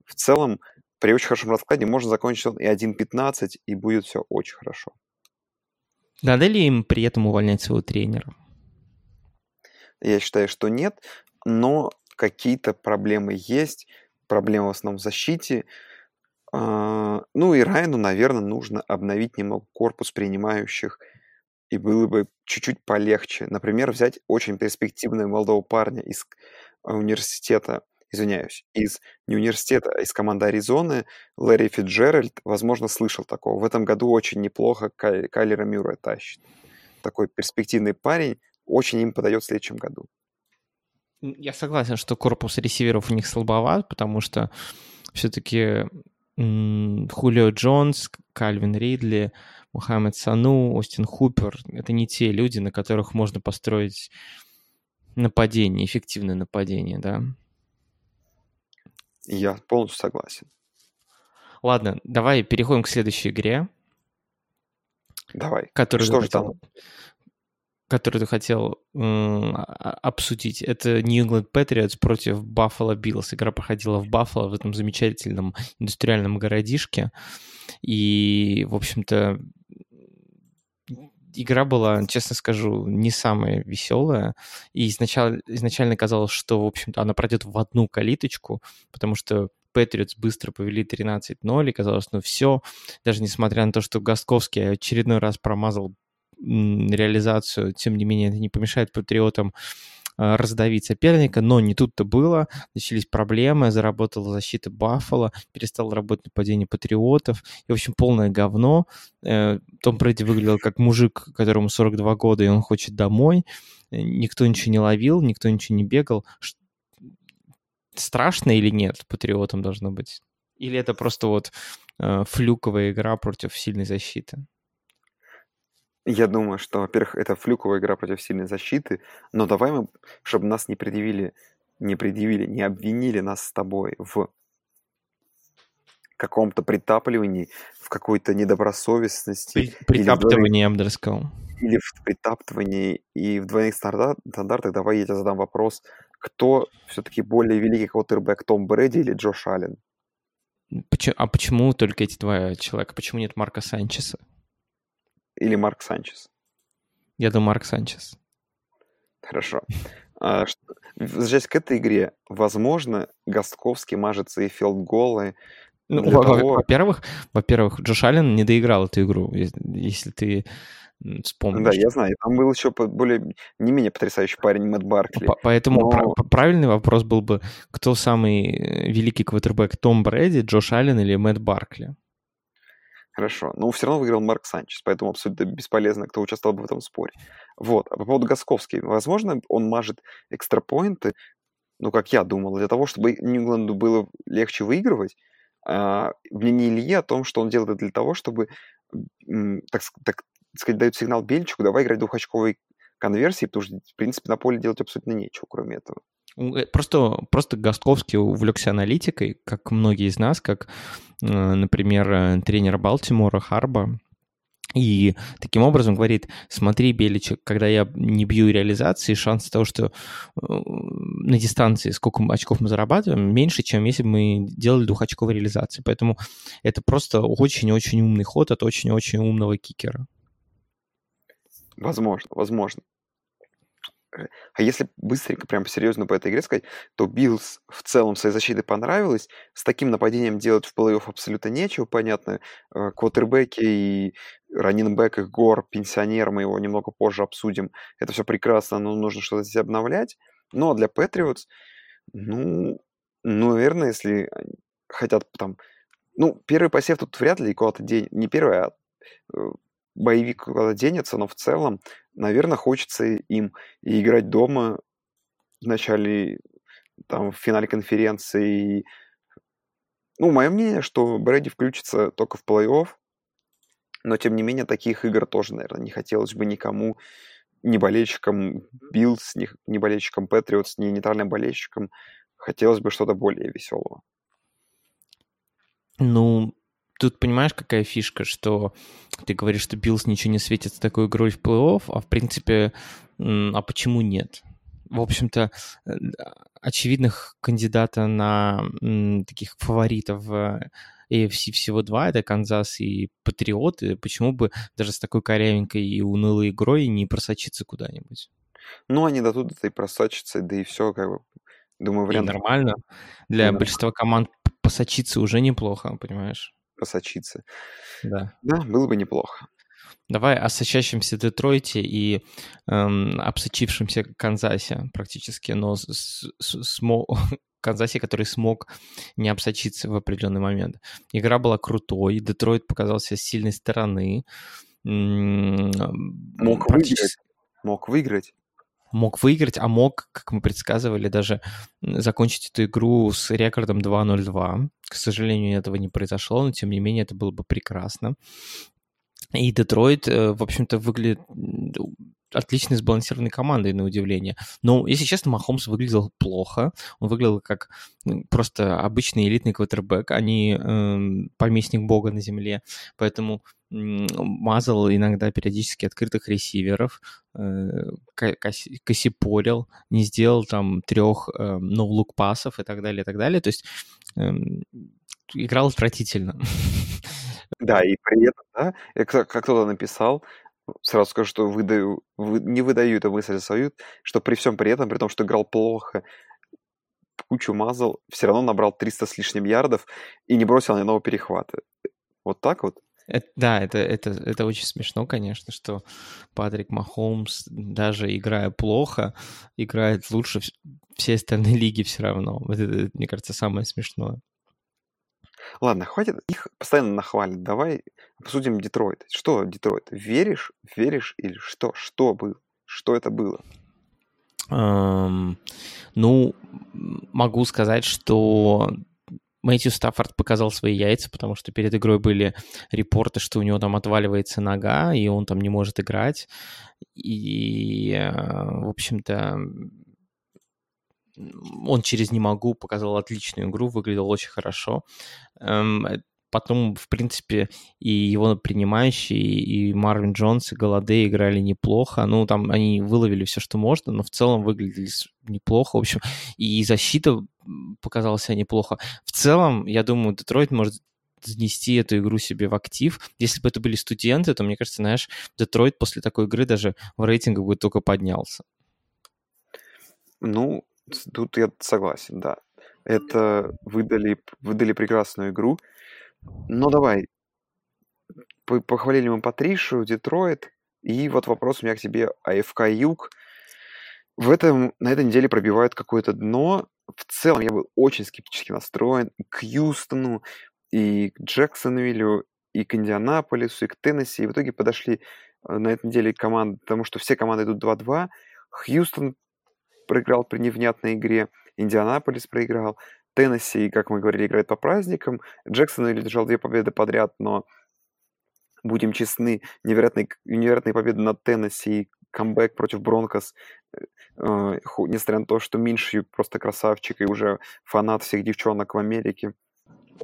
В целом при очень хорошем раскладе можно закончить он и 1.15, и будет все очень хорошо. Надо ли им при этом увольнять своего тренера? Я считаю, что нет, но какие-то проблемы есть. Проблемы в основном в защите. А, ну и Райну, наверное, нужно обновить немного корпус принимающих, и было бы чуть-чуть полегче. Например, взять очень перспективного молодого парня из университета извиняюсь, из не университета, а из команды Аризоны, Лэри Фитджеральд, возможно, слышал такого. В этом году очень неплохо Кай, Кайлера Мюррея тащит. Такой перспективный парень, очень им подает в следующем году. Я согласен, что корпус ресиверов у них слабоват, потому что все-таки Хулио Джонс, Кальвин Ридли, Мухаммед Сану, Остин Хупер — это не те люди, на которых можно построить нападение, эффективное нападение, да. Я полностью согласен. Ладно, давай переходим к следующей игре. Давай. Которую Что же там? Которую ты хотел э, обсудить. Это New England Patriots против Buffalo Bills. Игра проходила в Баффало, в этом замечательном индустриальном городишке. И, в общем-то, игра была, честно скажу, не самая веселая. И изначально, изначально казалось, что, в общем-то, она пройдет в одну калиточку, потому что Патриотс быстро повели 13-0, и казалось, ну все, даже несмотря на то, что Гостковский очередной раз промазал реализацию, тем не менее это не помешает Патриотам раздавить соперника, но не тут-то было. Начались проблемы, заработала защита Баффала, перестало работать нападение Патриотов. И, в общем, полное говно. Э, Том Брэди выглядел как мужик, которому 42 года, и он хочет домой. Э, никто ничего не ловил, никто ничего не бегал. Страшно или нет Патриотам должно быть? Или это просто вот флюковая игра против сильной защиты? Я думаю, что, во-первых, это флюковая игра против сильной защиты, но давай мы, чтобы нас не предъявили, не предъявили, не обвинили нас с тобой в каком-то притапливании, в какой-то недобросовестности. При, притаптывании, я бы сказал. Или в притаптывании и в двойных стандартах. Давай я тебе задам вопрос. Кто все-таки более великий квотербек, Том Брэди или Джош Аллен? А почему только эти два человека? Почему нет Марка Санчеса? Или Марк Санчес? Я думаю, Марк Санчес. Хорошо. А, возвращаясь к этой игре, возможно, Гостковский мажется и филдголы. Ну, во-первых, во-первых, Джош Аллен не доиграл эту игру, если ты вспомнишь. Да, я знаю. Там был еще более, не менее потрясающий парень Мэтт Баркли. Поэтому но... правильный вопрос был бы, кто самый э, великий квотербек, Том Брэди, Джош Аллен или Мэтт Баркли? Хорошо. Но все равно выиграл Марк Санчес, поэтому абсолютно бесполезно, кто участвовал бы в этом споре. Вот. А по поводу Госковский. Возможно, он мажет экстрапоинты, ну, как я думал, для того, чтобы Нью-Ингланду было легче выигрывать. А, мнение Ильи о том, что он делает это для того, чтобы, так, так сказать, дают сигнал Бельчику, давай играть двухочковой конверсии, потому что, в принципе, на поле делать абсолютно нечего, кроме этого. Э, просто, просто Гостковский увлекся аналитикой, как многие из нас, как например, тренера Балтимора Харба, и таким образом говорит, смотри, Беличек, когда я не бью реализации, шанс того, что э, на дистанции сколько очков мы зарабатываем, меньше, чем если бы мы делали двухочковые реализации. Поэтому это просто очень-очень умный ход от очень-очень умного кикера. Возможно, возможно. А если быстренько, прям серьезно по этой игре сказать, то Bills в целом своей защитой понравилось. С таким нападением делать в плей-офф абсолютно нечего, понятно. Э, квотербеки и раннинбэк, их Гор, пенсионер, мы его немного позже обсудим. Это все прекрасно, но нужно что-то здесь обновлять. Но для Патриотс, ну, ну, наверное, если хотят там... Ну, первый посев тут вряд ли куда-то день... Не первый, а э, боевик куда-то денется, но в целом, наверное, хочется им и играть дома в начале, там, в финале конференции. И... Ну, мое мнение, что Брэди включится только в плей-офф, но, тем не менее, таких игр тоже, наверное, не хотелось бы никому, ни болельщикам Bills, ни, ни болельщикам Patriots, ни нейтральным болельщикам. Хотелось бы что-то более веселого. Ну, тут понимаешь, какая фишка, что ты говоришь, что Bills ничего не светит с такой игрой в плей-офф, а в принципе, а почему нет? В общем-то, э, очевидных кандидата на таких фаворитов в AFC всего два, это Канзас и Патриоты. Почему бы даже с такой корявенькой и унылой игрой не просочиться куда-нибудь? Ну, они дадут это и просочатся, да и все, как бы, думаю, вариант... И нормально. Для и большинства команд посочиться уже неплохо, понимаешь? Просочиться. Да. Да, было бы неплохо. Давай о сочащемся Детройте и эм, обсочившемся Канзасе практически, но с, с, смо... Канзасе, который смог не обсочиться в определенный момент. Игра была крутой, Детройт показался с сильной стороны. Мог практически... выиграть. Мог выиграть мог выиграть, а мог, как мы предсказывали, даже закончить эту игру с рекордом 2-0-2. К сожалению, этого не произошло, но тем не менее это было бы прекрасно. И Детройт, э, в общем-то, выглядит отличной сбалансированной командой, на удивление. Но, если честно, Махомс выглядел плохо. Он выглядел как просто обычный элитный квотербек, а не э, поместник бога на земле. Поэтому э, мазал иногда периодически открытых ресиверов, э, косипорил, не сделал там трех э, ноу-лук пасов и так далее, и так далее. То есть играл отвратительно. Да, и при этом, да, как кто-то написал, сразу скажу, что выдаю, вы, не выдаю эту мысль свою, что при всем при этом, при том, что играл плохо, кучу мазал, все равно набрал 300 с лишним ярдов и не бросил ни одного перехвата. Вот так вот? Это, да, это, это, это очень смешно, конечно, что Патрик Махомс, даже играя плохо, играет лучше всей остальной лиги все равно. Это, это, мне кажется, самое смешное. Ладно, хватит их постоянно нахвалить. Давай обсудим Детройт. Что Детройт? Веришь? Веришь или что? Что было? Что это было? Um, ну, могу сказать, что Мэтью Стаффорд показал свои яйца, потому что перед игрой были репорты, что у него там отваливается нога, и он там не может играть. И, э, в общем-то, он через «не могу» показал отличную игру, выглядел очень хорошо. Эм, потом, в принципе, и его принимающие, и Марвин Джонс, и Голоде играли неплохо. Ну, там они выловили все, что можно, но в целом выглядели неплохо. В общем, и защита показала себя неплохо. В целом, я думаю, Детройт может занести эту игру себе в актив. Если бы это были студенты, то, мне кажется, знаешь, Детройт после такой игры даже в рейтингах бы только поднялся. Ну, Тут я согласен, да. Это выдали, выдали прекрасную игру. Но давай, похвалили мы Патришу, Детройт, и вот вопрос у меня к тебе, АФК Юг. В этом, на этой неделе пробивают какое-то дно. В целом я был очень скептически настроен и к Юстону, и к Джексонвиллю, и к Индианаполису, и к Теннесси. И в итоге подошли э, на этой неделе команды, потому что все команды идут 2-2. Хьюстон проиграл при невнятной игре, Индианаполис проиграл, Теннесси, как мы говорили, играет по праздникам, Джексон держал две победы подряд, но будем честны, невероятные, невероятные победы над Теннесси, камбэк против Бронкос, э, э несмотря на то, что Минши просто красавчик и уже фанат всех девчонок в Америке.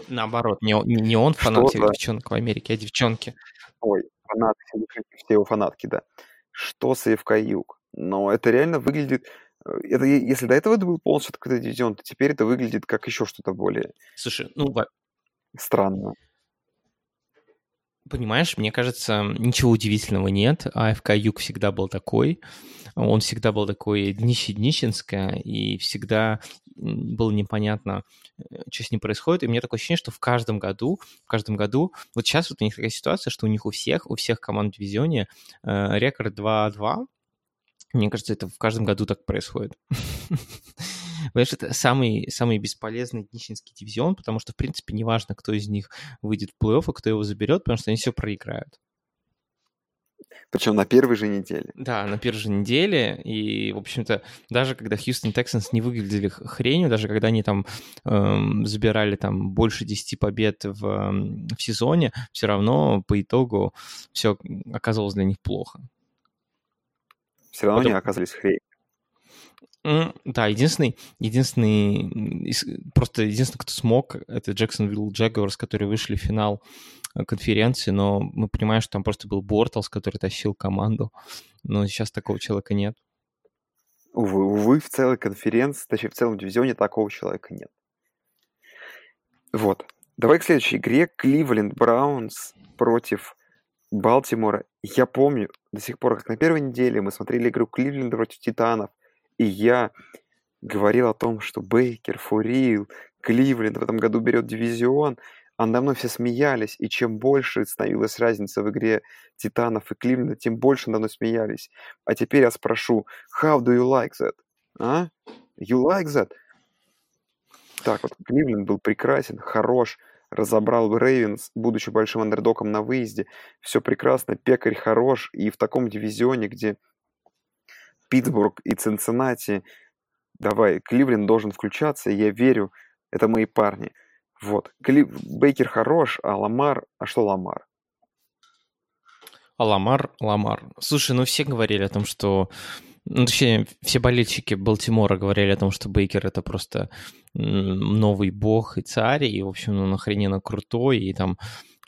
Наоборот, не, не он фанат всех девчонок в Америке, а девчонки. Ой, фанаты, все все его фанатки, да. Что с АФК Юг? Но это реально выглядит... э, Это, если до этого это был полностью открытый дивизион, то теперь это выглядит как еще что-то более Слушай, ну, странное. Понимаешь, мне кажется, ничего удивительного нет. АФК Юг всегда был такой. Он всегда был такой днище-днищенское, и всегда было непонятно, э, что с ним происходит. И у меня такое ощущение, что в каждом году, в каждом году, вот сейчас вот у них такая ситуация, что у них у всех, у всех команд в дивизионе э, рекорд 2-2. Мне кажется, это в каждом году так происходит. Понимаешь, это самый, самый бесполезный днищенский дивизион, потому что, в принципе, неважно, кто из них выйдет в плей-офф, и кто его заберет, потому что они все проиграют. Причем на первой же неделе. Да, на первой же неделе, и, в общем-то, даже когда Хьюстон Texans не выглядели хренью, даже когда они там эм, забирали там больше 10 побед в, эм, в сезоне, все равно по итогу все оказалось для них плохо. Все равно Потом- они оказались хрень. Да, единственный, единственный, просто единственный, кто смог, это Джексонвилл Джагуарс, которые вышли в финал э, конференции, но мы понимаем, что там просто был Бортлс, который тащил команду, но сейчас такого человека нет. Увы, увы, в целой конференции, точнее, в целом дивизионе такого человека нет. Вот. Давай к следующей игре. Кливленд Браунс против Балтимора. Я помню до сих пор, как на первой неделе мы смотрели игру Кливленда против Титанов, и я говорил о том, что Бейкер, Фурил, Кливленд в этом году берет дивизион, а надо мной все смеялись, и чем больше становилась разница в игре Титанов и Кливленда, тем больше надо мной смеялись. А теперь я спрошу, how do you like that? А? You like that? Так вот, Кливленд был прекрасен, хорош, разобрал Рейвенс, будучи большим андердоком на выезде. Все прекрасно, пекарь хорош, и в таком дивизионе, где Питтсбург и Цинциннати, давай, Кливленд должен включаться, я верю, это мои парни. Вот, Кли... Бейкер хорош, а Ламар, а что Ламар? А Ламар, Ламар. Слушай, ну все говорили о том, что... Ну, точнее, все болельщики Балтимора говорили о том, что Бейкер это просто новый бог и царь, и, в общем, он охрененно крутой, и там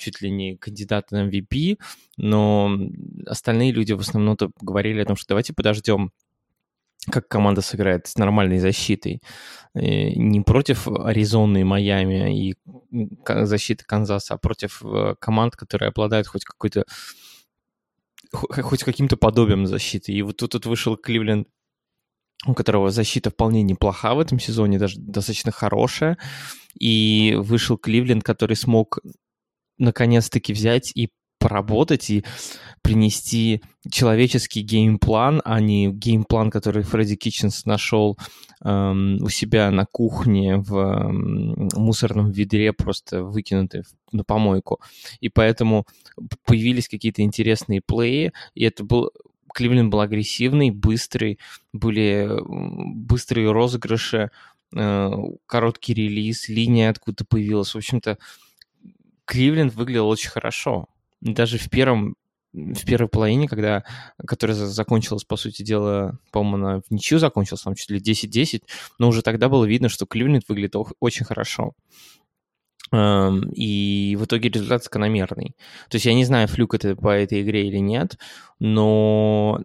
чуть ли не кандидат на MVP, но остальные люди в основном говорили о том, что давайте подождем, как команда сыграет с нормальной защитой. Э, Не против Аризоны и Майами и защиты Канзаса, а против э, команд, которые обладают хоть какой-то хо- хоть каким-то подобием защиты. И вот тут, тут вышел Кливленд, у которого защита вполне неплоха в этом сезоне, даже достаточно хорошая. И вышел Кливленд, который смог наконец-таки взять и поработать и принести человеческий game plan, а не game plan, который Фредди Китченс нашел эм, у себя на кухне в эм, мусорном ведре, просто выкинутый на помойку. И поэтому появились какие-то интересные плеи, и это был Кливленд был агрессивный, быстрый, были быстрые розыгрыши, э, короткий релиз, линия откуда появилась. В общем-то, Кливленд выглядел очень хорошо. Даже в первом в первой половине, когда, которая за- закончилась, по сути дела, по-моему, она в ничью закончилась, там чуть ли 10-10, но уже тогда было видно, что Кливленд выглядит очень хорошо. Эм, И в итоге результат закономерный. То есть я не знаю, флюк это по этой игре или нет, но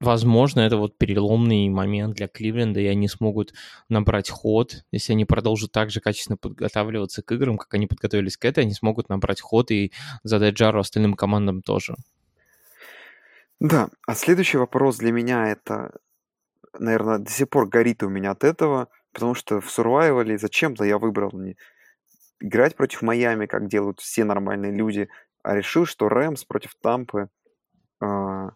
возможно, это вот переломный момент для Кливленда, и они смогут набрать ход. Если они продолжат так же качественно подготавливаться к играм, как они подготовились к этой, они смогут набрать ход и задать жару остальным командам тоже. Да, а следующий вопрос для меня это, наверное, до сих пор горит у меня от этого, потому что в сурвайвале зачем-то я выбрал не играть против Майами, как делают все нормальные люди, а решил, что Рэмс против Тампы а,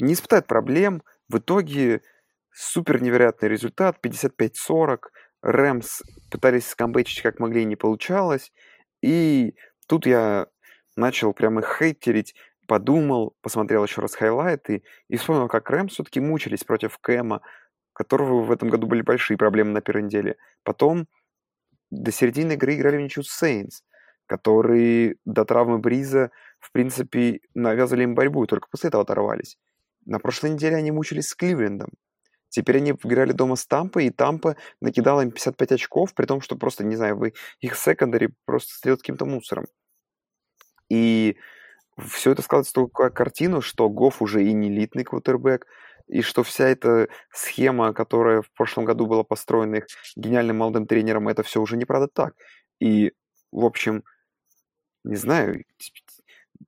не испытает проблем. В итоге супер невероятный результат, 55-40. Рэмс пытались скамбэчить как могли, не получалось. И тут я начал прямо хейтерить, подумал, посмотрел еще раз хайлайты и вспомнил, как Рэмс все-таки мучились против Кэма, которого в этом году были большие проблемы на первой неделе. Потом до середины игры играли в ничью Сейнс, которые до травмы Бриза, в принципе, навязывали им борьбу, и только после этого оторвались. На прошлой неделе они мучились с Кливлендом. Теперь они играли дома с Тампой, и Тампа накидала им 55 очков, при том, что просто, не знаю, вы их секондари просто стрелят каким-то мусором. И все это складывается такую картину, что Гоф уже и не элитный квотербек, и что вся эта схема, которая в прошлом году была построена их гениальным молодым тренером, это все уже неправда так. И, в общем, не знаю,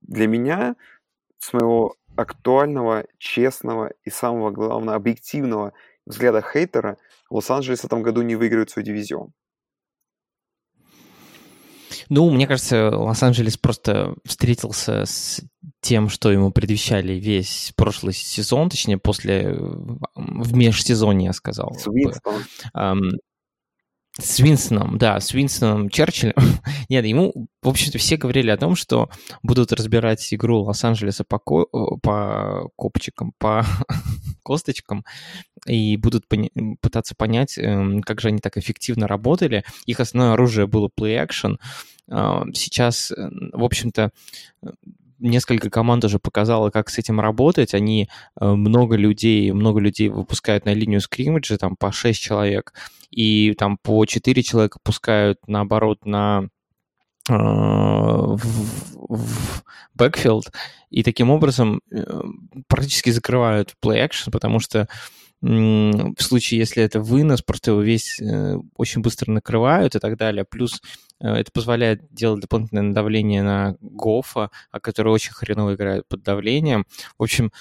для меня, с моего актуального, честного и самого главного объективного взгляда хейтера, Лос-Анджелес в этом году не выиграет свой дивизион. Ну, мне кажется, Лос-Анджелес просто встретился с тем, что ему предвещали весь прошлый сезон, точнее, после в межсезонье, я сказал. С с Винстоном, да, с Винстоном Черчиллем. Нет, ему, в общем-то, все говорили о том, что будут разбирать игру Лос-Анджелеса по, ко- по копчикам, по косточкам, и будут пони- пытаться понять, эм, как же они так эффективно работали. Их основное оружие было play-action. А, сейчас, э, в общем-то, несколько команд уже показало, как с этим работать. Они э, много людей, много людей выпускают на линию скриммиджа, там по 6 человек, и там по 4 человека пускают, наоборот, на э, в, бэкфилд, и таким образом э, практически закрывают play action, потому что в случае, если это вынос, просто его весь очень быстро накрывают и так далее. Плюс это позволяет делать дополнительное давление на Гофа, а который очень хреново играет под давлением. В общем,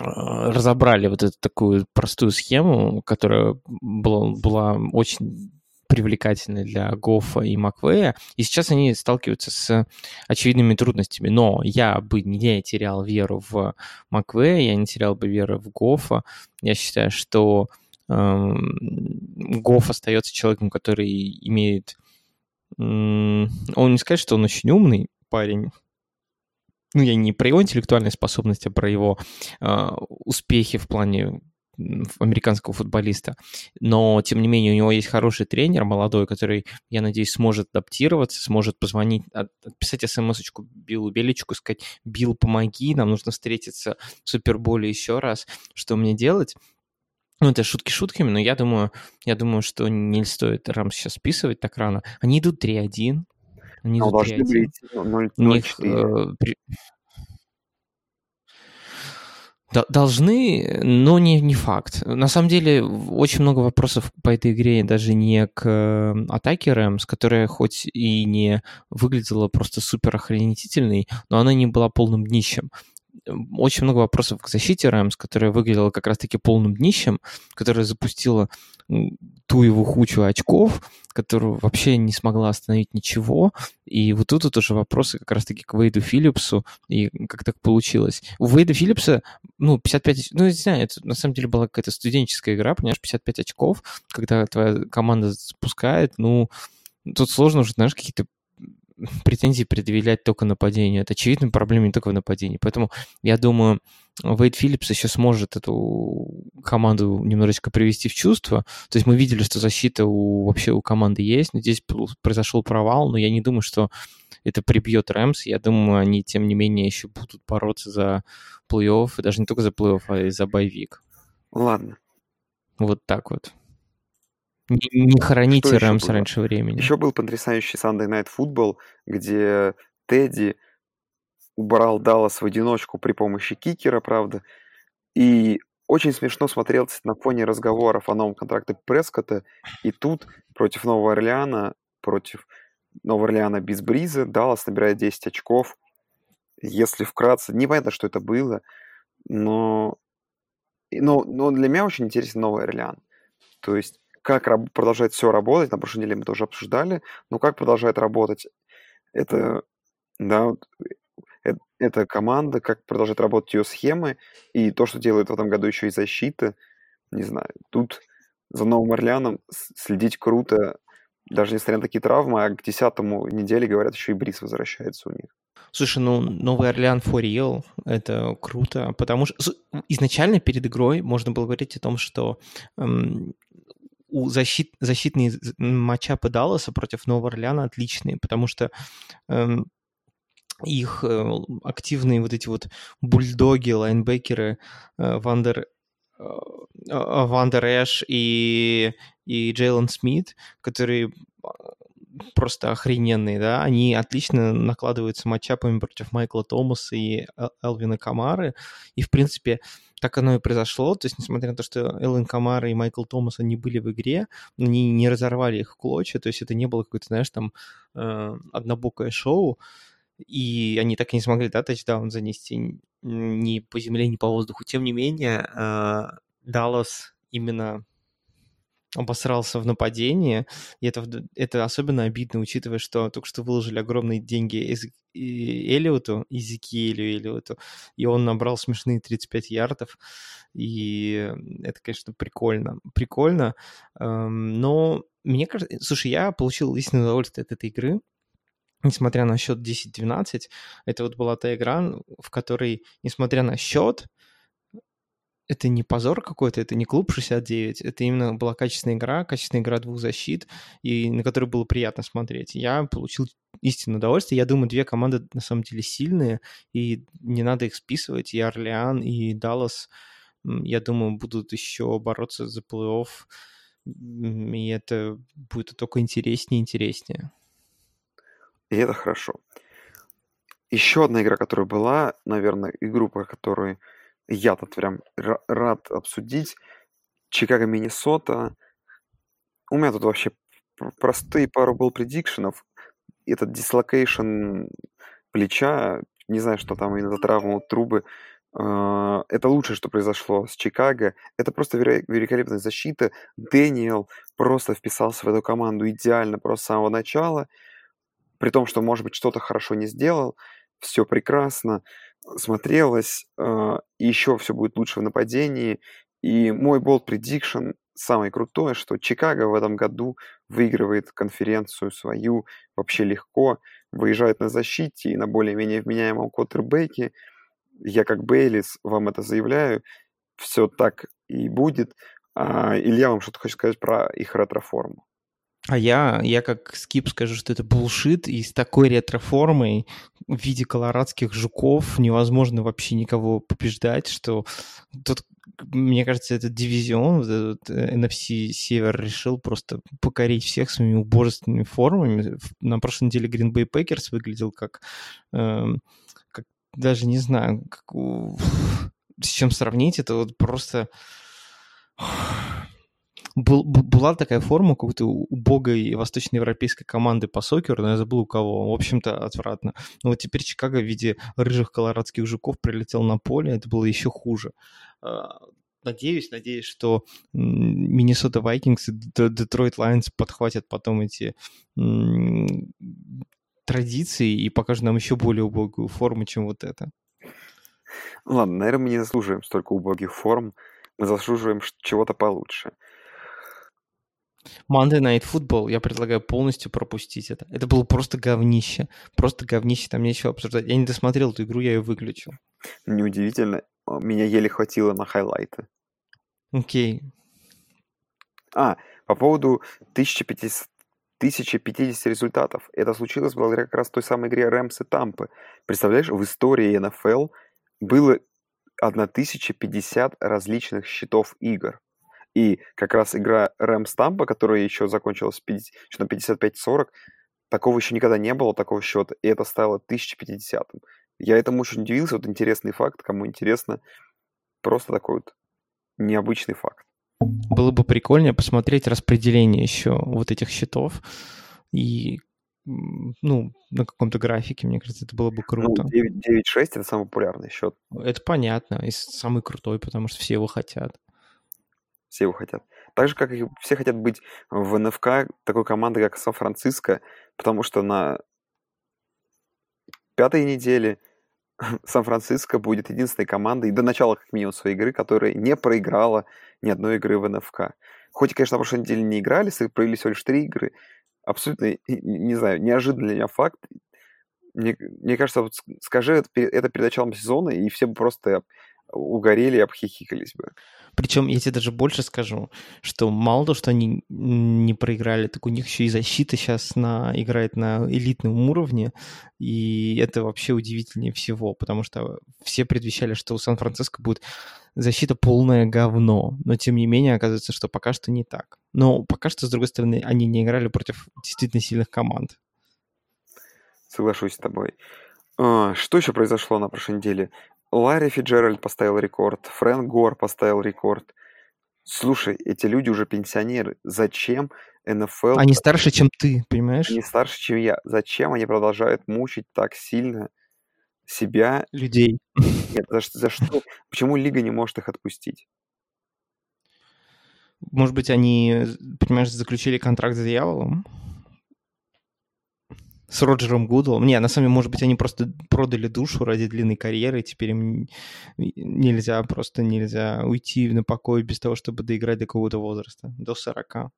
разобрали вот эту такую простую схему, которая была, была очень привлекательной для Гофа и Маквея, и сейчас они сталкиваются с очевидными трудностями. Но я бы не терял веру в Маквея, я не терял бы веры в Гофа. Я считаю, что Гоф остается человеком, который имеет... Он не сказать, что он очень умный парень, ну, я не про его интеллектуальные способности, а про его э, успехи в плане американского футболиста. Но, тем не менее, у него есть хороший тренер, молодой, который, я надеюсь, сможет адаптироваться, сможет позвонить, отписать смс-очку Биллу Беличку, сказать, Билл, помоги, нам нужно встретиться в Суперболе еще раз, что мне делать? Ну, это шутки шутками, но я думаю, я думаю, что не стоит Рамс сейчас списывать так рано. Они идут 3-1, они ну, должны быть 0, У них, э, при... Должны, но не, не факт. На самом деле, очень много вопросов по этой игре даже не к атаке Рэмс, которая хоть и не выглядела просто супер охренительной, но она не была полным днищем очень много вопросов к защите Рэмс, которая выглядела как раз-таки полным днищем, которая запустила ту его хучу очков, которую вообще не смогла остановить ничего. И вот тут вот уже вопросы как раз-таки к Вейду Филлипсу, и как так получилось. У Вейда Филлипса, ну, 55, ну, не знаю, это на самом деле была какая-то студенческая игра, понимаешь, 55 очков, когда твоя команда спускает, ну, тут сложно уже, знаешь, какие-то претензии предъявлять только нападению. Это очевидно проблема не только в нападении. Поэтому я думаю, Вейд Филлипс еще сможет эту команду немножечко привести в чувство. То есть мы видели, что защита у, вообще у команды есть, но здесь произошел провал, но я не думаю, что это прибьет Рэмс. Я думаю, они, тем не менее, еще будут бороться за плей-офф, и даже не только за плей-офф, а и за боевик. Ладно. Вот так вот. Не, не хороните Рэмс раньше времени. Еще был потрясающий Sunday Night Football, где Тедди убрал Даллас в одиночку при помощи кикера, правда. И очень смешно смотрелся на фоне разговоров о новом контракте Прескота. И тут против Нового Орлеана, против Нового Орлеана без Бриза, Даллас набирает 10 очков. Если вкратце, непонятно, что это было, но, но, но для меня очень интересен Новый Орлеан. То есть как раб- продолжает все работать, на прошлой неделе мы тоже обсуждали, но как продолжает работать это, да, э, эта команда, как продолжает работать ее схемы, и то, что делает в этом году еще и защита, не знаю, тут за Новым Орлеаном следить круто, даже несмотря на такие травмы, а к десятому неделе, говорят, еще и Брис возвращается у них. Слушай, ну, Новый Орлеан for real, это круто, потому что изначально перед игрой можно было говорить о том, что эм, у защит, защитные matchup ы Далласа против Нового Орлеана отличные, потому что эм, их э, активные вот эти вот бульдоги, лайнбекеры, э, Вандер Вандер Эш и, и Джейлон Смит, которые просто охрененные, да, они отлично накладываются matchup ами против Майкла Томаса и Элвина Камары, и, в принципе, так оно и произошло, то есть, несмотря на то, что Элвин Камара и Майкл Томас, они были в игре, они не разорвали их в клочья, то есть это не было какое-то, знаешь, там, э, однобокое шоу, и они так и не смогли, да, тачдаун занести ни по земле, ни по воздуху. Тем не менее, э, Даллас именно обосрался в нападении, и это, это особенно обидно, учитывая, что только что выложили огромные деньги из, Элиоту, Изекиэлю Элиоту, и он набрал смешные 35 ярдов, и это, конечно, прикольно. Прикольно, эм, но мне кажется... Слушай, я получил истинное удовольствие от этой игры, несмотря на счет 10-12, это вот была та игра, в которой, несмотря на счет, это не позор какой-то, это не клуб 69, это именно была качественная игра, качественная игра двух защит, и на которую было приятно смотреть. Я получил истинное удовольствие. Я думаю, две команды на самом деле сильные, и не надо их списывать. И Орлеан, и Даллас, я думаю, будут еще бороться за плей-офф, и это будет только интереснее и интереснее. И это хорошо. Еще одна игра, которая была, наверное, игру, про которую я тут прям рад обсудить. Чикаго, Миннесота. У меня тут вообще простые пару был prediction ов. Этот dislocation плеча, не знаю, что там именно за травма у Трубы, а, это лучшее, что произошло с Чикаго. Это просто великолепная защита. Дэниел просто вписался в эту команду идеально просто с самого начала. При том, что, может быть, что-то хорошо не сделал. Все прекрасно смотрелось, э, и еще все будет лучше в нападении. И мой болт prediction самый крутой, что Чикаго в этом году выигрывает конференцию свою вообще легко, выезжает на защите и на более-менее вменяемом квотербеке. Я как Бейлис вам это заявляю, все так и будет. А, Илья вам что-то хочет сказать про их ретро-форму? А я, я как скип скажу, что это булшит, и с такой ретроформой в виде колорадских жуков невозможно вообще никого побеждать, что тут, мне кажется, этот дивизион, этот NFC Север решил просто покорить всех своими убожественными формами. На прошлой неделе Green Bay Packers выглядел как, э, как даже не знаю, как, с чем сравнить, это вот просто был, была такая форма какой-то убогой восточноевропейской команды по сокеру, но я забыл у кого. В общем-то, отвратно. Но вот теперь Чикаго в виде рыжих колорадских жуков прилетел на поле, это было еще хуже. А, надеюсь, надеюсь, что Миннесота Вайкингс и Детройт Лайонс подхватят потом эти традиции и покажут нам еще более убогую форму, чем вот это. Ладно, наверное, мы не заслуживаем столько убогих форм, мы заслуживаем чего-то получше. Monday Night Football, я предлагаю полностью пропустить это. Это было просто говнище. Просто говнище, там нечего обсуждать. Я не досмотрел эту игру, я ее выключил. Неудивительно. Меня еле хватило на хайлайты. Окей. А, по поводу 1050, 1050 результатов. Это случилось благодаря как раз той самой игре Рэмс и Тампы. Представляешь, в истории НФЛ было 1050 различных счетов игр. И как раз игра Рэм Стампа, которая еще закончилась 50, на 55-40, такого еще никогда не было, такого счета, и это стало 1050-м. Я этому очень удивился, вот интересный факт, кому интересно, просто такой вот необычный факт. Было бы прикольнее посмотреть распределение еще вот этих счетов и ну, на каком-то графике, мне кажется, это было бы ну, круто. Ну, 9-6 это самый популярный счет. Это понятно, и самый крутой, потому что все его хотят. Все его хотят. Так же, как и все хотят быть в НФК такой командой, как Сан-Франциско, потому что на пятой неделе Сан-Франциско будет единственной командой, до начала как минимум своей игры, которая не проиграла ни одной игры в НФК. Хоть, конечно, на прошлой неделе не играли, провели всего лишь три игры. Абсолютно, не знаю, неожиданный для меня факт. Мне, мне кажется, вот скажи это, это перед началом сезона, и все бы просто угорели и обхихикались бы. Причем я тебе даже больше скажу, что мало того, что они не проиграли, так у них еще и защита сейчас на, играет на элитном уровне, и это вообще удивительнее всего, потому что все предвещали, что у Сан-Франциско будет защита полное говно, но тем не менее оказывается, что пока что не так. Но пока что, с другой стороны, они не играли против действительно сильных команд. Соглашусь с тобой. А, что еще произошло на прошлой неделе? Ларри Фиджеральд поставил рекорд, Фрэнк Гор поставил рекорд. Слушай, эти люди уже пенсионеры. Зачем НФЛ... Они старше, чем ты, понимаешь? Они старше, чем я. Зачем они продолжают мучить так сильно себя? Людей. Нет, за, за что? Почему Лига не может их отпустить? Может быть, они, понимаешь, заключили контракт с дьяволом? С Роджером Гудвеллом. Не, на самом деле, может быть, они просто продали душу ради длинной карьеры, и теперь им нельзя, просто нельзя уйти на покой без того, чтобы доиграть до какого-то возраста, до 40.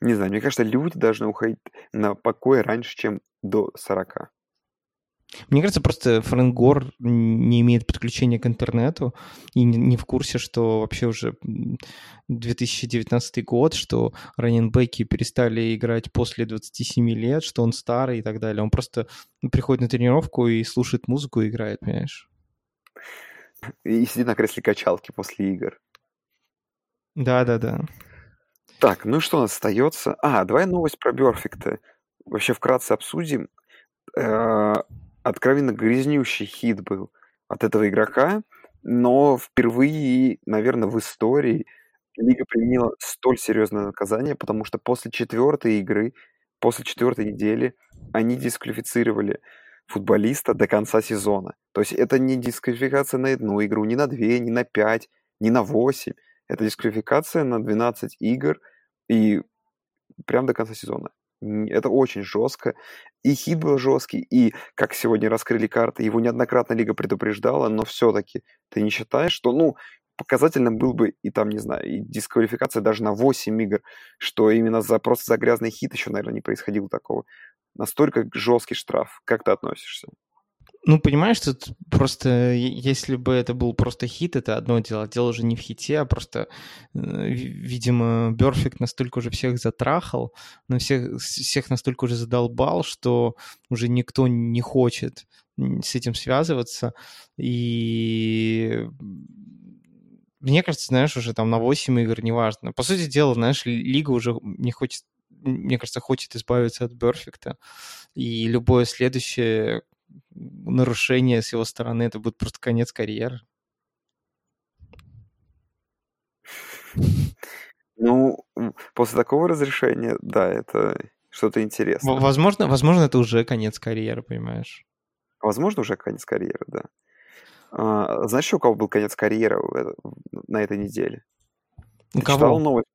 Не знаю, мне кажется, люди должны уходить на покой раньше, чем до 40. Мне кажется, просто Фрэнк Гор не имеет подключения к интернету и не в курсе, что вообще уже 2019 год, что раненбеки перестали играть после 27 лет, что он старый и так далее. Он просто приходит на тренировку и слушает музыку и играет, понимаешь? И сидит на кресле качалки после игр. Да-да-да. Так, ну что у нас остается? А, давай новость про Берфикта. Вообще вкратце обсудим. Откровенно грязнющий хит был от этого игрока, но впервые, наверное, в истории Лига применила столь серьезное наказание, потому что после четвертой игры, после четвертой недели они дисквалифицировали футболиста до конца сезона. То есть это не дисквалификация на одну игру, не на две, не на пять, не на восемь. Это дисквалификация на 12 игр и прям до конца сезона. Это очень жестко. И хит был жесткий, и, как сегодня раскрыли карты, его неоднократно Лига предупреждала, но все-таки ты не считаешь, что, ну, показательным был бы и там, не знаю, и дисквалификация даже на 8 игр, что именно за просто за грязный хит еще, наверное, не происходило такого. Настолько жесткий штраф. Как ты относишься? Ну, понимаешь, тут просто, если бы это был просто хит, это одно дело. Дело уже не в хите, а просто, э, видимо, Берфик настолько уже всех затрахал, но всех, всех настолько уже задолбал, что уже никто не хочет с этим связываться. И мне кажется, знаешь, уже там на 8 игр неважно. По сути дела, знаешь, лига уже не хочет, мне кажется, хочет избавиться от Берфикта. И любое следующее нарушение с его стороны, это будет просто конец карьеры. Ну, после такого разрешения, да, это что-то интересное. Возможно, возможно, это уже конец карьеры, понимаешь? Возможно, уже конец карьеры, да. А, знаешь, у кого был конец карьеры на этой неделе? У кого? Читал новость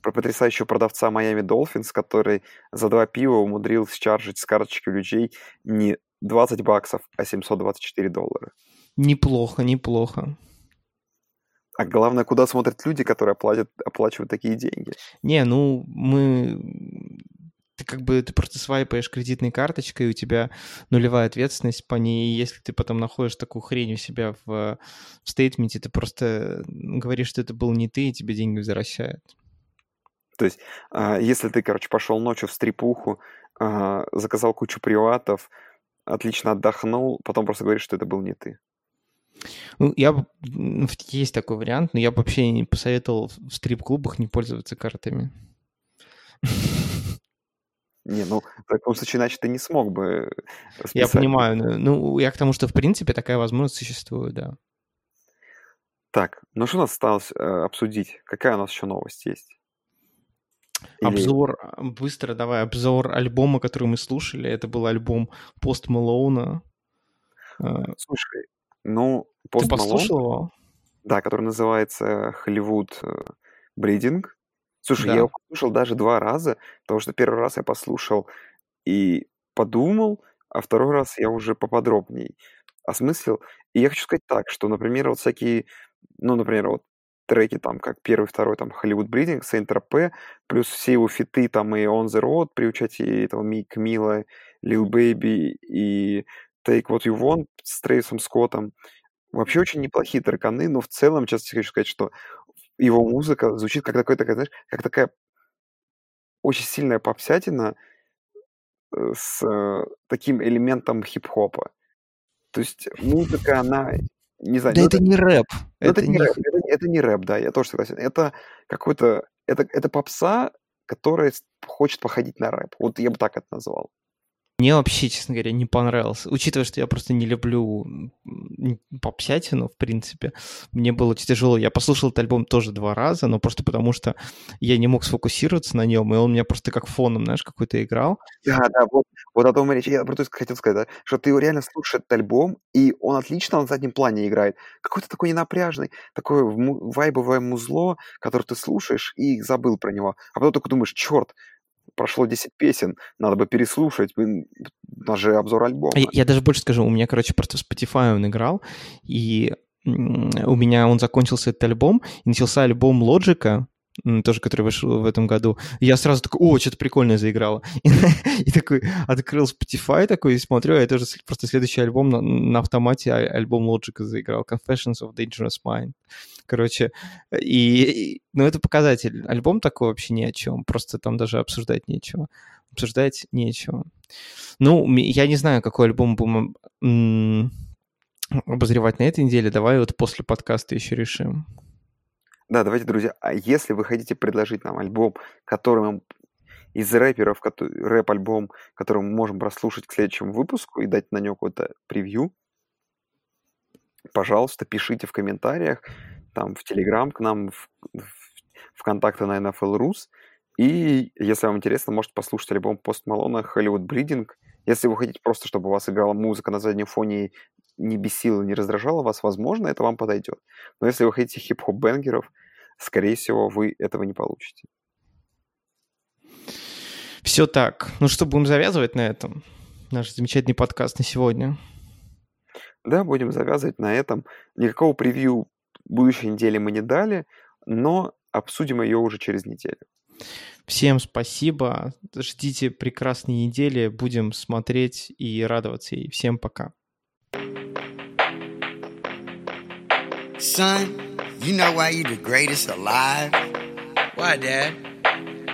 про потрясающего продавца Майами Долфинс, который за два пива умудрился чаржить с карточки людей не 20 баксов, а 724 доллара. Неплохо, неплохо. А главное, куда смотрят люди, которые оплатят, оплачивают такие деньги? Не, ну, мы... Ты как бы ты просто свайпаешь кредитной карточкой, и у тебя нулевая ответственность по ней. И если ты потом находишь такую хрень у себя в, в стейтменте, ты просто говоришь, что это был не ты, и тебе деньги возвращают. То есть, а, если ты, короче, пошел ночью в стрипуху, а, заказал кучу приватов, отлично отдохнул, потом просто говоришь, что это был не ты. Ну, я есть такой вариант, но я бы вообще не посоветовал в стрип-клубах не пользоваться картами. Не, ну, в таком случае, иначе ты не смог бы расписать. Я понимаю. Ну, я к тому, что, в принципе, такая возможность существует, да. Так, ну что у нас осталось э, обсудить? Какая у нас еще новость есть? Или... Обзор, а, быстро давай, обзор альбома, который мы слушали. Это был альбом Пост Малоуна. А, Слушай, ну, Пост Ты послушал его? Да, который называется Холливуд Бридинг. Слушай, да. я его послушал даже два раза, потому что первый раз я послушал и подумал, а второй раз я уже поподробнее осмыслил. И я хочу сказать так, что, например, вот всякие, ну, например, вот треки, там, как первый, второй, там, Hollywood Breeding, Saint Tropez, плюс все его фиты, там, и On The Road при участии этого Мик Мила, Lil Baby и Take What You Want с Трейсом Скоттом. Вообще очень неплохие треканы, но в целом, сейчас хочу сказать, что его музыка звучит как такой, такая, знаешь, как такая очень сильная попсятина э, с э, таким элементом хип-хопа. То есть музыка, она, не знаю... Да ну, это не рэп. ну, это, не не... рэп, это, это не рэп, да, я тоже согласен. Это какой-то... Это, это попса, которая хочет походить на рэп. Вот я бы так это назвал. Мне вообще, честно говоря, не понравился. Учитывая, что я просто не люблю попсятину, в принципе, мне было очень тяжело. Я послушал этот альбом тоже два раза, но просто потому что я не мог сфокусироваться на нем, и он меня просто как фоном, знаешь, какой-то играл. Да, да, вот, вот о том и речь. Я про то хотел сказать, да, что ты реально слушаешь этот альбом, и он отлично на заднем плане играет. Какой-то такой ненапряжный, такое вайбовое музло, которое ты слушаешь и забыл про него. А потом только думаешь, черт, прошло 10 песен, надо бы переслушать, блин, у нас же обзор альбома. Я, я даже больше скажу, у меня, короче, просто в Spotify он играл, и у меня он закончился этот альбом, и начался альбом Лоджика, тоже, который вышел в этом году. Я сразу такой, о, что-то прикольное заиграло. И, и такой открыл Spotify такой и смотрю, а это уже с- просто следующий альбом на, на автомате, а- альбом Лоджика заиграл, Confessions of Dangerous Mind. Короче, и, и- ну это показатель. Альбом такой вообще ни о чем, просто там даже обсуждать нечего. Обсуждать нечего. Ну, я не знаю, какой альбом будем обозревать на этой неделе. Давай вот после подкаста еще решим. Да, давайте, друзья, а если вы хотите предложить нам альбом, который мы из рэперов, рэп-альбом, который мы можем прослушать к следующему выпуску и дать на него какое-то превью, пожалуйста, пишите в комментариях, там, в Телеграм к нам, в, в, контакты на NFL Rus. И, если вам интересно, можете послушать альбом Пост Малона «Hollywood Breeding». Если вы хотите просто, чтобы у вас играла музыка на заднем фоне и не бесила, не раздражала вас, возможно, это вам подойдет. Но если вы хотите хип-хоп бенгеров, скорее всего, вы этого не получите. Все так. Ну что, будем завязывать на этом? Наш замечательный подкаст на сегодня. Да, будем завязывать на этом. Никакого превью будущей недели мы не дали, но обсудим ее уже через неделю. Всем спасибо. Ждите прекрасной недели. Будем смотреть и радоваться ей. Всем пока. Son, you know why you the greatest alive? Why, Dad?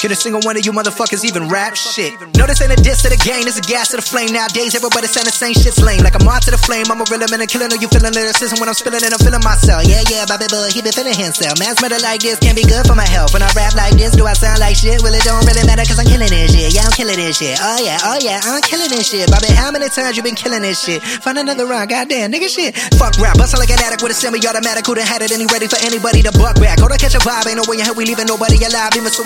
Can a single one of you motherfuckers even rap shit? No, this ain't a diss to the game, this a gas to the flame. Nowadays, everybody saying the same shit's lame. Like I'm on to the flame, I'm a real man and killing. Know you feeling lyricism when I'm spilling and I'm feeling myself. Yeah, yeah, Bobby Boy, he been feeling himself. Man's better like this can't be good for my health. When I rap like this, do I sound like shit? Well, it don't really matter cause I'm killing this shit. Yeah, I'm killing this shit. Oh yeah, oh yeah, I'm killing this shit. Bobby, how many times you been killing this shit? Find another rhyme, goddamn, nigga shit. Fuck rap, bustin' like an addict with a semi-automatic. Who done had it and he ready for anybody to buck back? Hold on, catch a vibe, ain't no way in hell we leaving nobody alive. Even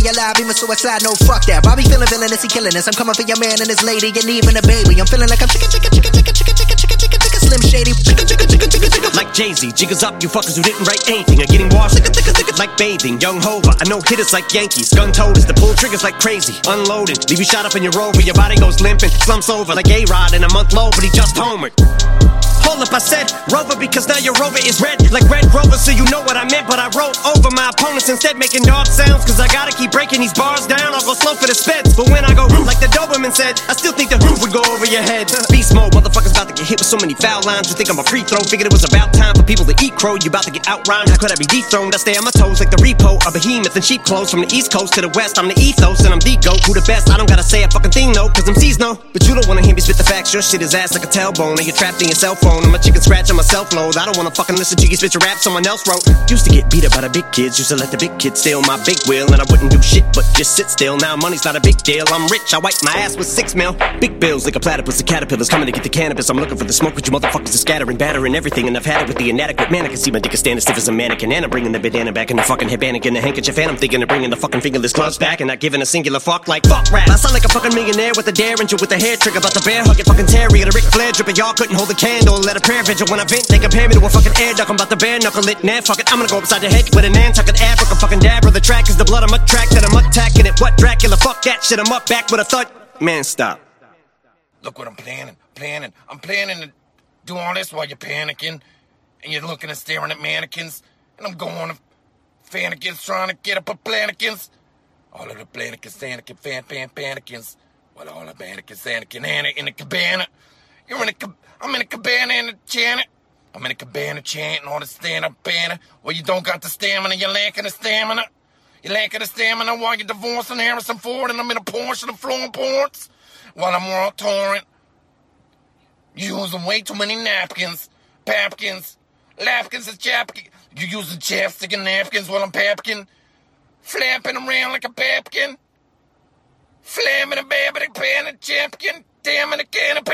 alive. Even suicide, no fuck that. Bobby feeling villainous, he killing us. I'm coming for your man and his lady, and even a baby. I'm feeling like I'm chicken, chicken, chicken, chicken, chicken, chicken, chicken, chicken, chicken, slim shady. Chicken, chicken, chicken, chicken, chicken. Like Jay-Z, jiggers up, you fuckers who didn't write anything are getting washed like bathing. Young Hova, I know hitters like Yankees. Gun toters, the pull triggers like crazy. Unloaded, leave you shot up in your rover, your body goes limping. Slumps over like A-Rod in a month low, but he just homered. Hold up, I said Rover because now your Rover is red like Red Rover, so you know what I meant. But I wrote over my opponents instead, making dog sounds. Cause I gotta keep breaking these bars down. I'll go slow for the speds. But when I go like the Doberman said, I still think the roof would go over your head. Beast mode, motherfuckers about to get hit with so many foul lines. You think I'm a free throw? Figured it was about time for people to eat crow. You about to get out rhymed. How could I be dethroned? I stay on my toes like the repo. A behemoth and sheep clothes from the east coast to the west. I'm the ethos and I'm the goat. Who the best? I don't gotta say a fucking thing, no. Cause I'm no. But you don't wanna hear me spit the facts. Your shit is ass like a tailbone. And you're trapped in your cell phone. I'm a chicken scratch on my self load. I don't wanna fucking listen to you spit your rap someone else wrote. Used to get beat up by the big kids. Used to let the big kids steal my big wheel. And I wouldn't do shit but just sit still. Now money's not a big deal. I'm rich. I wipe my ass with six mil. Big bills like a platypus. The caterpillars coming to get the cannabis. I'm looking for the smoke, but you motherfuckers are scattering, battering everything. And I've had it with the inadequate man. I can see my dick is standing stiff as a mannequin. And I'm bringing the bandana back in the fucking headband and the handkerchief. And I'm thinking of bringing the fucking fingerless gloves back. And not giving a singular fuck like fuck rap. I sound like a fucking millionaire with a derringer with a hair trigger. About the bear hugging fucking Terry. And a Ric Flair dripping. Y'all couldn't hold a candle. Let a prayer vigil when I vent. They compare me to a fucking air duck. I'm about to bare knuckle it. Nah, fuck it. I'm gonna go upside your head with a Nantucket Africa fucking dab. The track is the blood I'm a track that I'm attacking it. What Dracula? Fuck that shit. I'm up back with a thud. Man, stop. Look what I'm planning, planning. I'm planning to do all this while you're panicking, and you're looking and staring at mannequins, and I'm going to fannikins trying to get up a plannikins. All of the plannikins, Anakin, fan, fan, panikins. Well, all the mannequins, Anakin, Anna in the cabana. You're in a, cab- I'm in a cabana in the chant. I'm in a cabana chanting on the stand-up banner. Well, you don't got the stamina, you're lacking the stamina. You're lacking the stamina while you're divorcing Harrison Ford, and I'm in a Porsche and flowing ports while I'm all torrent. You're using way too many napkins, papkins, lapkins and chapkins. You're using chapstick and napkins while I'm papkin, flapping around like a papkin, flamming a baby, pan a champion, damn it, a can of